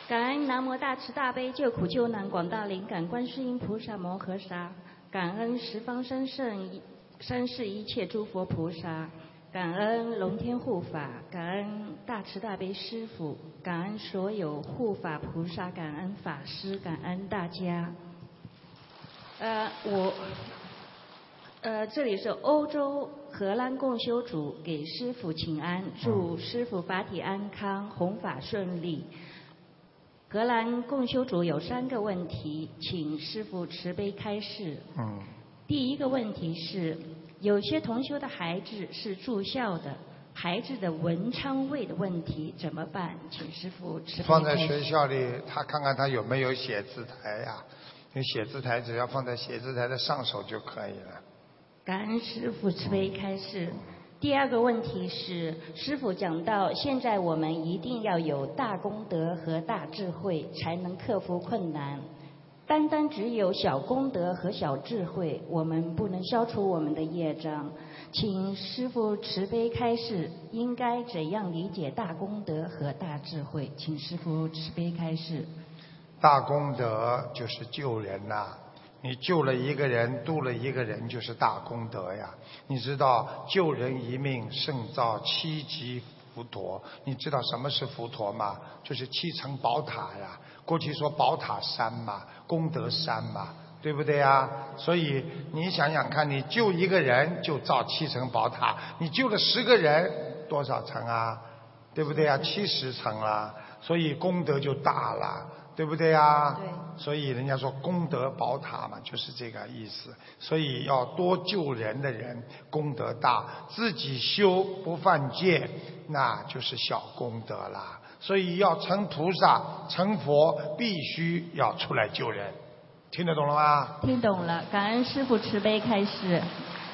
感恩南无大慈大悲救苦救难广大灵感观世音菩萨摩诃萨，感恩十方三圣三世一切诸佛菩萨，感恩龙天护法，感恩大慈大悲师父，感恩所有护法菩萨，感恩法师，感恩大家。呃，我呃，这里是欧洲荷兰共修组给师傅请安，祝师傅法体安康，弘法顺利。荷兰共修组有三个问题，请师傅慈悲开示。嗯，第一个问题是，有些同修的孩子是住校的，孩子的文昌位的问题怎么办？请师傅慈悲放在学校里，他看看他有没有写字台呀、有写字台，只要放在写字台的上手就可以了。感恩师傅慈悲开示。第二个问题是，师傅讲到，现在我们一定要有大功德和大智慧，才能克服困难。单单只有小功德和小智慧，我们不能消除我们的业障。请师傅慈悲开示，应该怎样理解大功德和大智慧？请师傅慈悲开示。大功德就是救人呐、你救了一个人，度了一个人，就是大功德呀。你知道救人一命胜造七级佛陀，你知道什么是佛陀吗？就是七层宝塔呀。过去说宝塔山嘛，功德山嘛，对不对呀？所以你想想看，你救一个人就造七层宝塔，你救了十个人，多少层啊？对不对呀？七十层啊，所以功德就大了，对不对呀？对。所以人家说功德宝塔嘛，就是这个意思。所以要多救人的人，功德大；自己修不犯戒，那就是小功德啦。所以要成菩萨、成佛，必须要出来救人。听得懂了吗？听懂了，感恩师傅慈悲开示。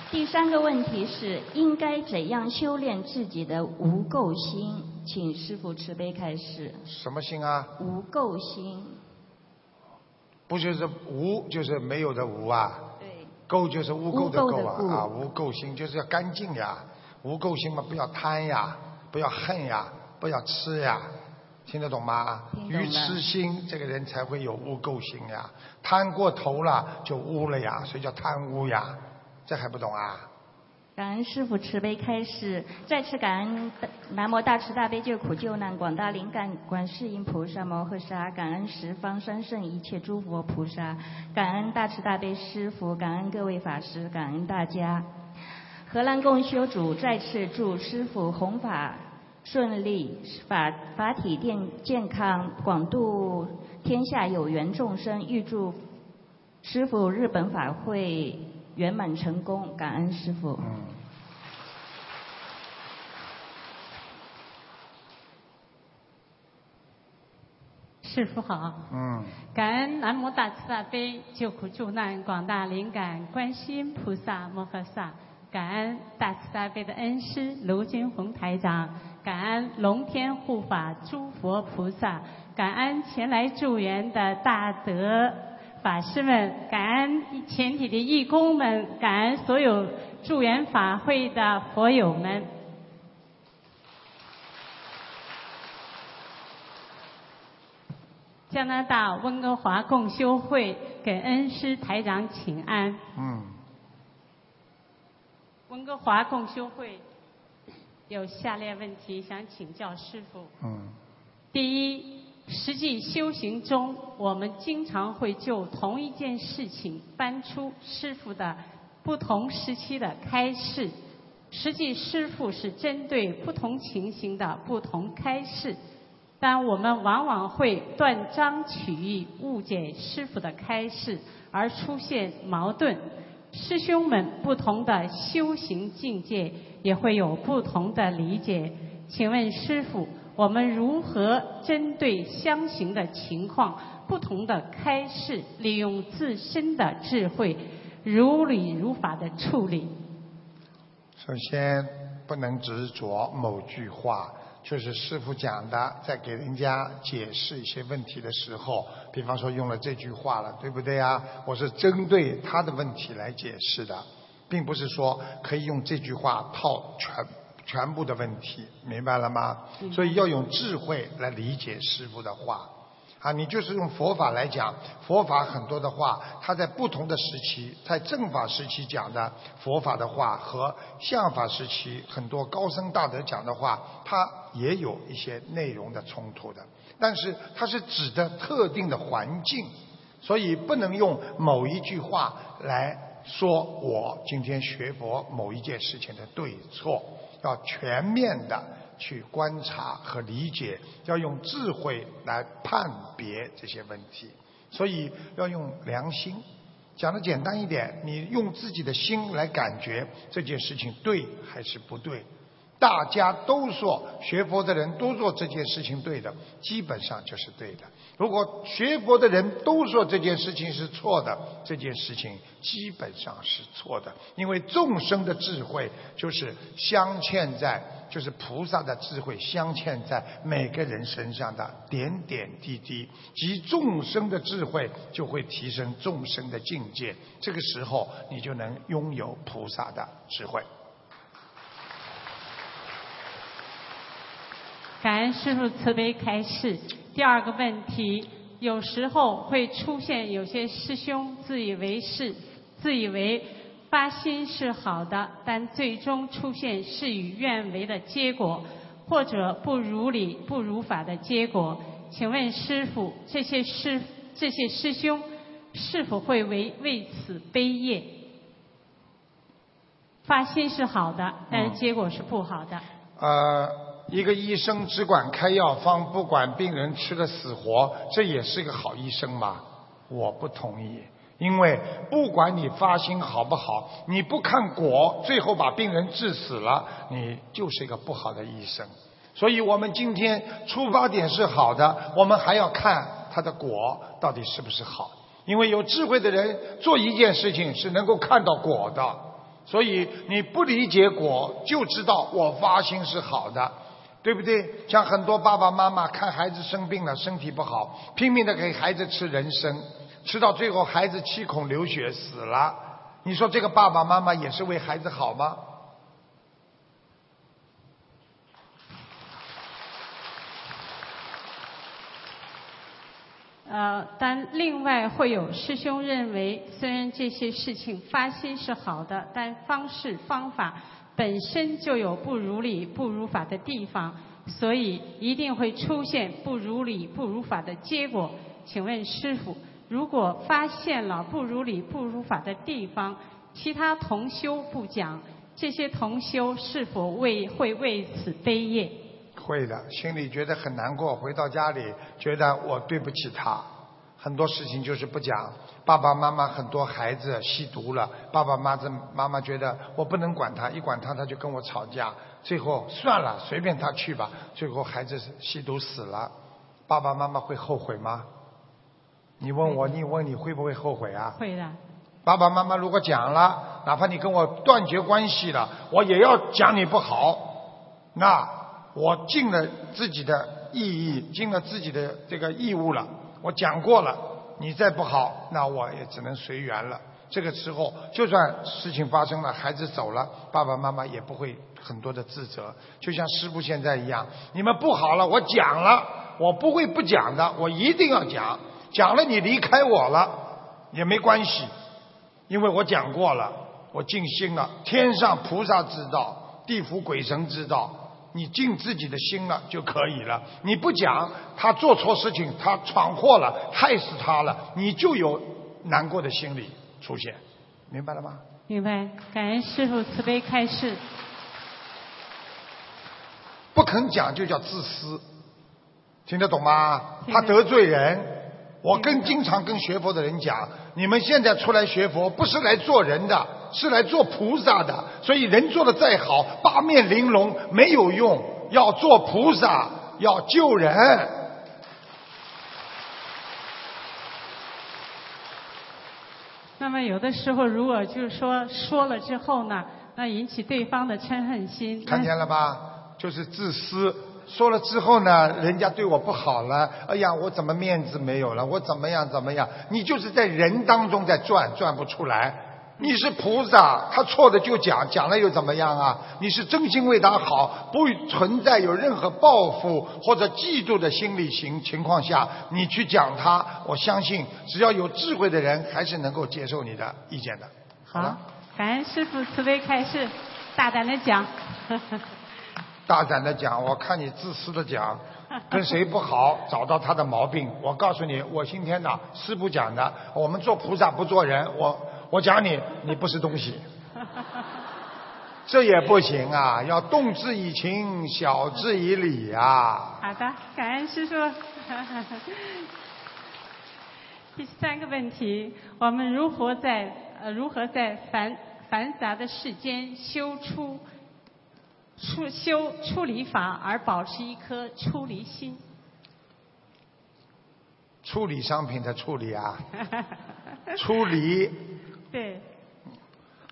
第三个问题是，应该怎样修炼自己的无垢心？请师傅慈悲开示。什么心啊？无垢心，不就是无，就是没有的无啊？对。垢就是污垢的垢啊啊！无垢心就是要干净呀，无垢心嘛，不要贪呀，不要恨呀，不要吃呀，听得懂吗？愚痴心，这个人才会有污垢心呀。贪过头了就污了呀，所以叫贪污呀。这还不懂啊？感恩师父慈悲开示，再次感恩南无大慈大悲救苦救难广大灵感观世音菩萨摩诃萨，感恩十方三圣一切诸佛菩萨，感恩大慈大悲师父，感恩各位法师，感恩大家。荷兰共修组再次祝师父弘法顺利，法法体健健康，广度天下有缘众生，预祝师父日本法会圆满成功，感恩师父。师傅好，嗯，感恩南无大慈大悲救苦救难广大灵感观世音菩萨摩诃萨，感恩大慈大悲的恩师卢军宏台长，感恩龙天护法诸佛菩萨，感恩前来助缘的大德法师们，感恩全体的义工们，感恩所有助缘法会的佛友们。加拿大温哥华共修会给恩师台长请安。嗯，温哥华共修会有下列问题想请教师傅。嗯，第一，实际修行中，我们经常会就同一件事情搬出师傅的不同时期的开示，实际师傅是针对不同情形的不同开示。但我们往往会断章取义、误解师傅的开示，而出现矛盾。师兄们不同的修行境界，也会有不同的理解。请问师傅，我们如何针对相行的情况、不同的开示，利用自身的智慧，如理如法的处理？首先不能执着某句话。就是师傅讲的，在给人家解释一些问题的时候，比方说用了这句话了，对不对呀？我是针对他的问题来解释的，并不是说可以用这句话套全全部的问题，明白了吗？所以要用智慧来理解师傅的话。啊，你就是用佛法来讲，佛法很多的话，它在不同的时期，在正法时期讲的佛法的话，和相法时期很多高僧大德讲的话，它也有一些内容的冲突的。但是它是指的特定的环境，所以不能用某一句话来说我今天学佛某一件事情的对错，要全面的。去观察和理解，要用智慧来判别这些问题，所以要用良心。讲的简单一点，你用自己的心来感觉这件事情对还是不对。大家都说学佛的人都说这件事情对的，基本上就是对的。如果学佛的人都说这件事情是错的，这件事情基本上是错的。因为众生的智慧就是镶嵌在，就是菩萨的智慧镶嵌在每个人身上的点点滴滴，及众生的智慧就会提升众生的境界。这个时候，你就能拥有菩萨的智慧。感恩师父慈悲开示。第二个问题，有时候会出现有些师兄自以为是，自以为发心是好的，但最终出现事与愿违的结果，或者不如理、不如法的结果。请问师父，这些师这些师兄是否会为为此悲业？发心是好的，但是结果是不好的。呃。一个医生只管开药方，不管病人吃的死活，这也是个好医生吗？我不同意，因为不管你发心好不好，你不看果，最后把病人治死了，你就是一个不好的医生。所以我们今天出发点是好的，我们还要看他的果到底是不是好。因为有智慧的人做一件事情是能够看到果的，所以你不理解果，就知道我发心是好的。对不对？像很多爸爸妈妈看孩子生病了，身体不好，拼命的给孩子吃人参，吃到最后孩子七孔流血死了。你说这个爸爸妈妈也是为孩子好吗？呃，但另外会有师兄认为，虽然这些事情发心是好的，但方式方法本身就有不如理、不如法的地方，所以一定会出现不如理、不如法的结果。请问师傅，如果发现了不如理、不如法的地方，其他同修不讲，这些同修是否为会为此悲业？会的，心里觉得很难过，回到家里觉得我对不起他，很多事情就是不讲。爸爸妈妈很多孩子吸毒了，爸爸妈妈妈妈觉得我不能管他，一管他他就跟我吵架，最后算了，随便他去吧。最后孩子吸毒死了，爸爸妈妈会后悔吗？你问我，你问你会不会后悔啊？会的。爸爸妈妈如果讲了，哪怕你跟我断绝关系了，我也要讲你不好。那我尽了自己的意义，尽了自己的这个义务了。我讲过了，你再不好，那我也只能随缘了。这个时候，就算事情发生了，孩子走了，爸爸妈妈也不会很多的自责。就像师傅现在一样，你们不好了，我讲了，我不会不讲的，我一定要讲。讲了，你离开我了也没关系，因为我讲过了，我尽心了。天上菩萨知道，地府鬼神知道，你尽自己的心了就可以了。你不讲，他做错事情，他闯祸了，害死他了，你就有难过的心理出现，明白了吗？明白，感恩师傅慈悲开示。不肯讲就叫自私，听得懂吗？他得罪人。我跟经常跟学佛的人讲，你们现在出来学佛不是来做人的，是来做菩萨的。所以人做的再好，八面玲珑没有用，要做菩萨，要救人。那么有的时候，如果就是说说了之后呢，那引起对方的嗔恨心。看见了吧？就是自私。说了之后呢，人家对我不好了，哎呀，我怎么面子没有了？我怎么样怎么样？你就是在人当中在转，转不出来。你是菩萨，他错的就讲，讲了又怎么样啊？你是真心为他好，不存在有任何报复或者嫉妒的心理情情况下，你去讲他，我相信只要有智慧的人，还是能够接受你的意见的。好，感恩师傅慈悲开示，大胆的讲。大胆的讲，我看你自私的讲，跟谁不好，找到他的毛病。我告诉你，我今天呢师傅讲的，我们做菩萨不做人。我我讲你，你不是东西，这也不行啊！要动之以情，晓之以理啊。好的，感恩师傅。第三个问题，我们如何在呃如何在繁繁杂的世间修出？出修处理法而保持一颗出离心。处理商品的处理啊，出离。对。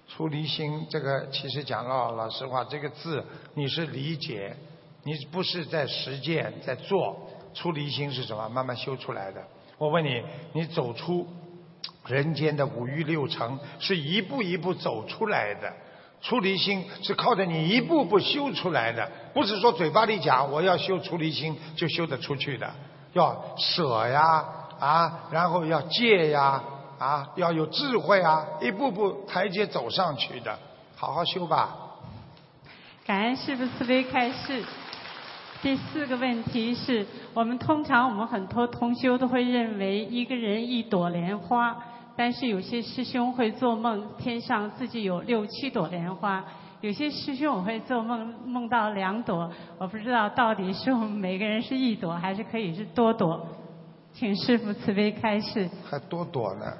出离心，这个其实讲了，老实话，这个字你是理解，你不是在实践在做。出离心是什么？慢慢修出来的。我问你，你走出人间的五欲六尘，是一步一步走出来的。出离心是靠着你一步步修出来的，不是说嘴巴里讲我要修出离心就修得出去的，要舍呀啊，然后要戒呀啊，要有智慧啊，一步步台阶走上去的，好好修吧。感恩师父慈悲开示。第四个问题是我们通常我们很多同修都会认为一个人一朵莲花。但是有些师兄会做梦，天上自己有六七朵莲花；有些师兄我会做梦，梦到两朵。我不知道到底是我们每个人是一朵，还是可以是多朵？请师傅慈悲开示。还多朵呢？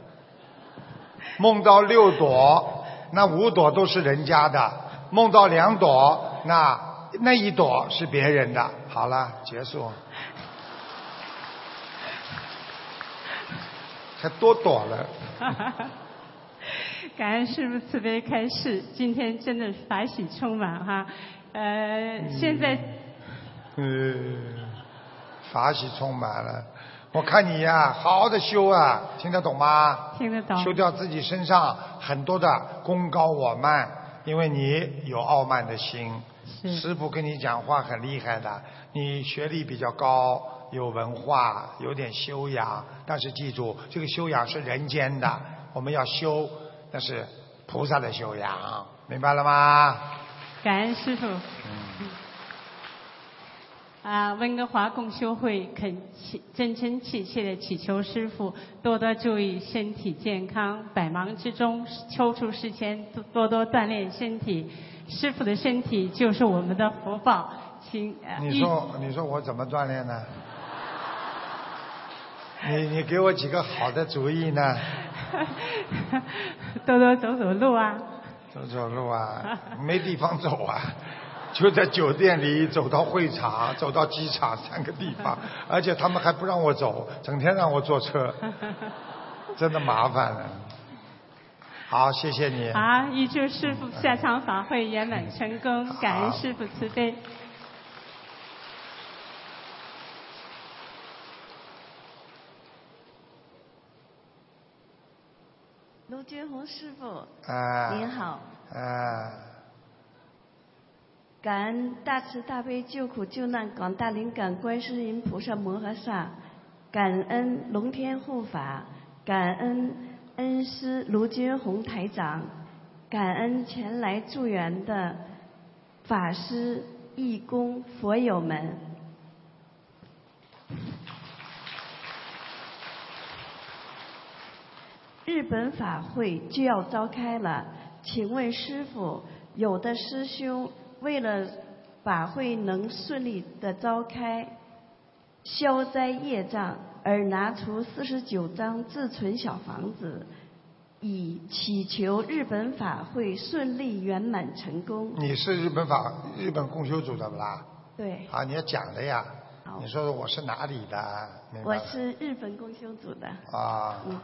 梦到六朵，那五朵都是人家的；梦到两朵，那那一朵是别人的。好了，结束。还多朵了。感恩师父慈悲开示，今天真的法喜充满哈。呃，现在，嗯，法喜充满了。我看你呀，好好的修啊，听得懂吗？听得懂。修掉自己身上很多的功高我慢，因为你有傲慢的心。师傅跟你讲话很厉害的，你学历比较高。有文化，有点修养。但是记住，这个修养是人间的，我们要修，那是菩萨的修养，明白了吗？感恩师傅。啊，温哥华共修会恳切、真真切切的祈求师傅多多注意身体健康，百忙之中抽出时间多多多锻炼身体。师傅的身体就是我们的福报，请。呃你说，你说我怎么锻炼呢？你你给我几个好的主意呢？多多走走路啊。走走路啊，没地方走啊，就在酒店里走到会场，走到机场三个地方，而且他们还不让我走，整天让我坐车，真的麻烦了。好，谢谢你。好，预祝师傅下场法会圆满成功，感恩师傅慈悲。卢军红师傅，啊。您好。啊。感恩大慈大悲救苦救难广大灵感观世音菩萨摩诃萨，感恩龙天护法，感恩恩师卢军红台长，感恩前来助缘的法师、义工、佛友们。日本法会就要召开了，请问师傅，有的师兄为了法会能顺利的召开，消灾业障而拿出四十九张自存小房子，以祈求日本法会顺利圆满成功。你是日本法日本共修组的不啦？对，啊，你要讲的呀。你说说我是哪里的？我是日本共修组的。啊。嗯。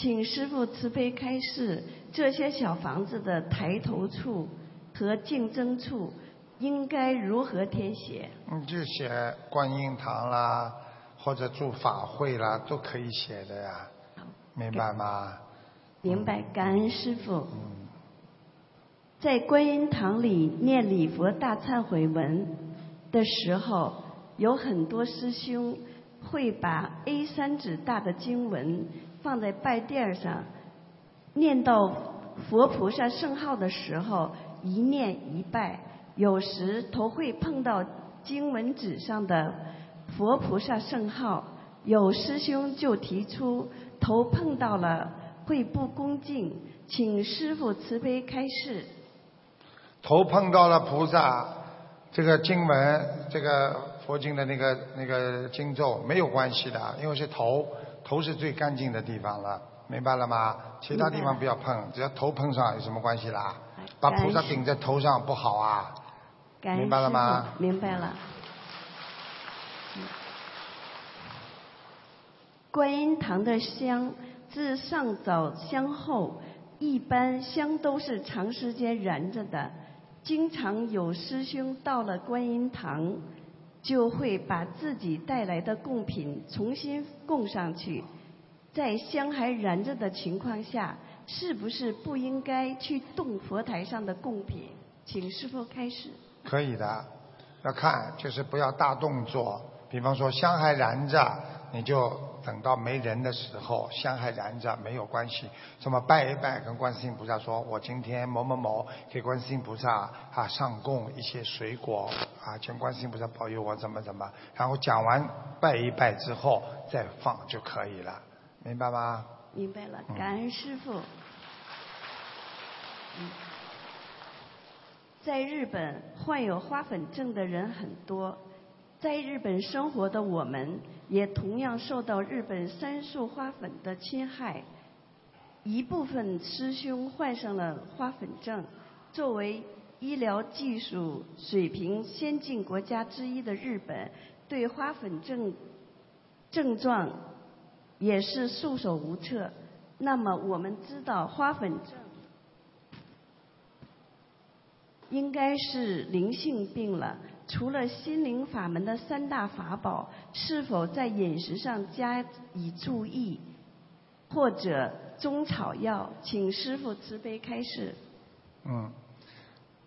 请师傅慈悲开示，这些小房子的抬头处和竞争处应该如何填写？你就写观音堂啦，或者住法会啦，都可以写的呀，明白吗？明白，感恩师傅。在观音堂里念礼佛大忏悔文的时候，有很多师兄会把 A 三纸大的经文放在拜垫上，念到佛菩萨圣号的时候，一念一拜。有时头会碰到经文纸上的佛菩萨圣号，有师兄就提出头碰到了会不恭敬，请师傅慈悲开示。头碰到了菩萨，这个经文，这个佛经的那个那个经咒没有关系的，因为是头，头是最干净的地方了，明白了吗？其他地方不要碰，只要头碰上有什么关系啦？把菩萨顶在头上不好啊，明白了吗？明白了。观音堂的香，自上早香后，一般香都是长时间燃着的。经常有师兄到了观音堂，就会把自己带来的贡品重新供上去。在香还燃着的情况下，是不是不应该去动佛台上的贡品？请师傅开始。可以的，要看就是不要大动作，比方说香还燃着，你就等到没人的时候，香还燃着没有关系，什么拜一拜，跟观世音菩萨说，我今天某某某给观世音菩萨啊上供一些水果啊，请观世音菩萨保佑我怎么怎么，然后讲完拜一拜之后再放就可以了，明白吗？明白了，感恩师傅。嗯在日本，患有花粉症的人很多。在日本生活的我们，也同样受到日本杉树花粉的侵害。一部分师兄患上了花粉症。作为医疗技术水平先进国家之一的日本，对花粉症症状也是束手无策。那么，我们知道花粉症。应该是灵性病了。除了心灵法门的三大法宝，是否在饮食上加以注意，或者中草药？请师傅慈悲开示。嗯，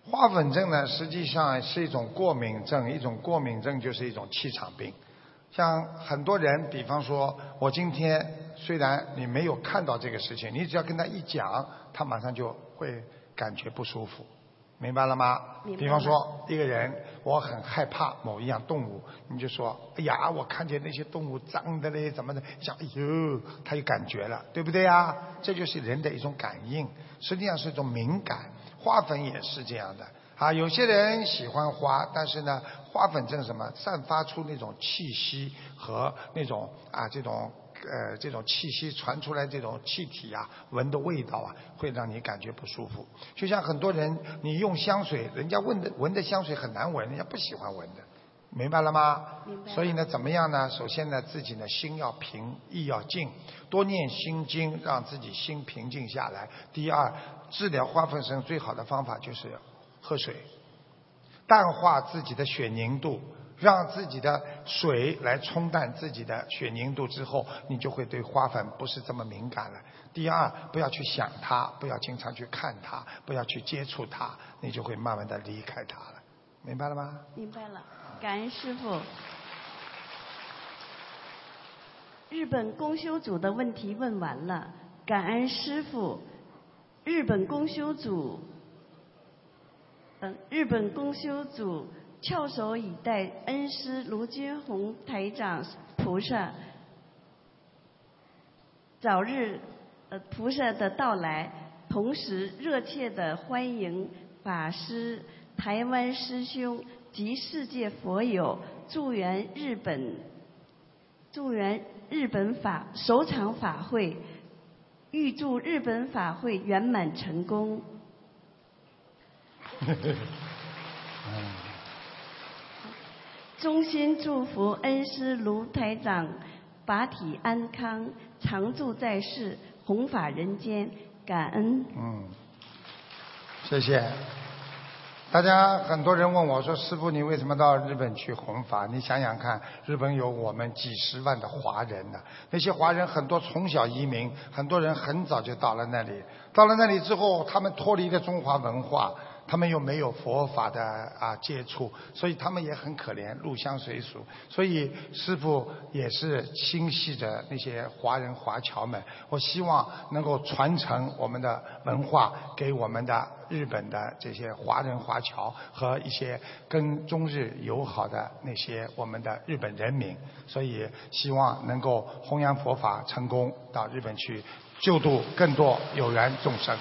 花粉症呢，实际上是一种过敏症，一种过敏症就是一种气场病。像很多人，比方说，我今天虽然你没有看到这个事情，你只要跟他一讲，他马上就会感觉不舒服，明白了吗？比方说，一个人我很害怕某一样动物，你就说，哎呀，我看见那些动物脏的嘞，怎么的，讲，哎呦，他有感觉了，对不对呀？这就是人的一种感应，实际上是一种敏感。花粉也是这样的啊，有些人喜欢花，但是呢，花粉症什么，散发出那种气息和那种啊这种呃这种气息传出来这种气体啊，闻的味道啊，会让你感觉不舒服。就像很多人，你用香水，人家闻的闻的香水很难闻，人家不喜欢闻的。明白了吗？明白所以呢，怎么样呢？首先呢，自己呢心要平，意要静，多念心经，让自己心平静下来。第二，治疗花粉症最好的方法就是喝水，淡化自己的血凝度，让自己的水来冲淡自己的血凝度之后，你就会对花粉不是这么敏感了。第二，不要去想它，不要经常去看它，不要去接触它，你就会慢慢的离开它了。明白了吗？明白了，感恩师傅。日本公修组的问题问完了，感恩师傅。日本公修组，嗯，日本公修组翘首以待恩师卢军红台长菩萨早日呃菩萨的到来，同时热切的欢迎法师、台湾师兄及世界佛友助缘日本，助缘日本法首场法会，预祝日本法会圆满成功。衷心祝福恩师卢台长法体安康，常驻在世，弘法人间，感恩。嗯，谢谢。大家很多人问我说：“师傅，你为什么到日本去弘法？”你想想看，日本有我们几十万的华人呢，那些华人很多从小移民，很多人很早就到了那里。到了那里之后，他们脱离了中华文化，他们又没有佛法的啊接触，所以他们也很可怜，入乡随俗。所以师傅也是心系着那些华人华侨们，我希望能够传承我们的文化给我们的日本的这些华人华侨和一些跟中日友好的那些我们的日本人民，所以希望能够弘扬佛法成功，到日本去救度更多有缘众生。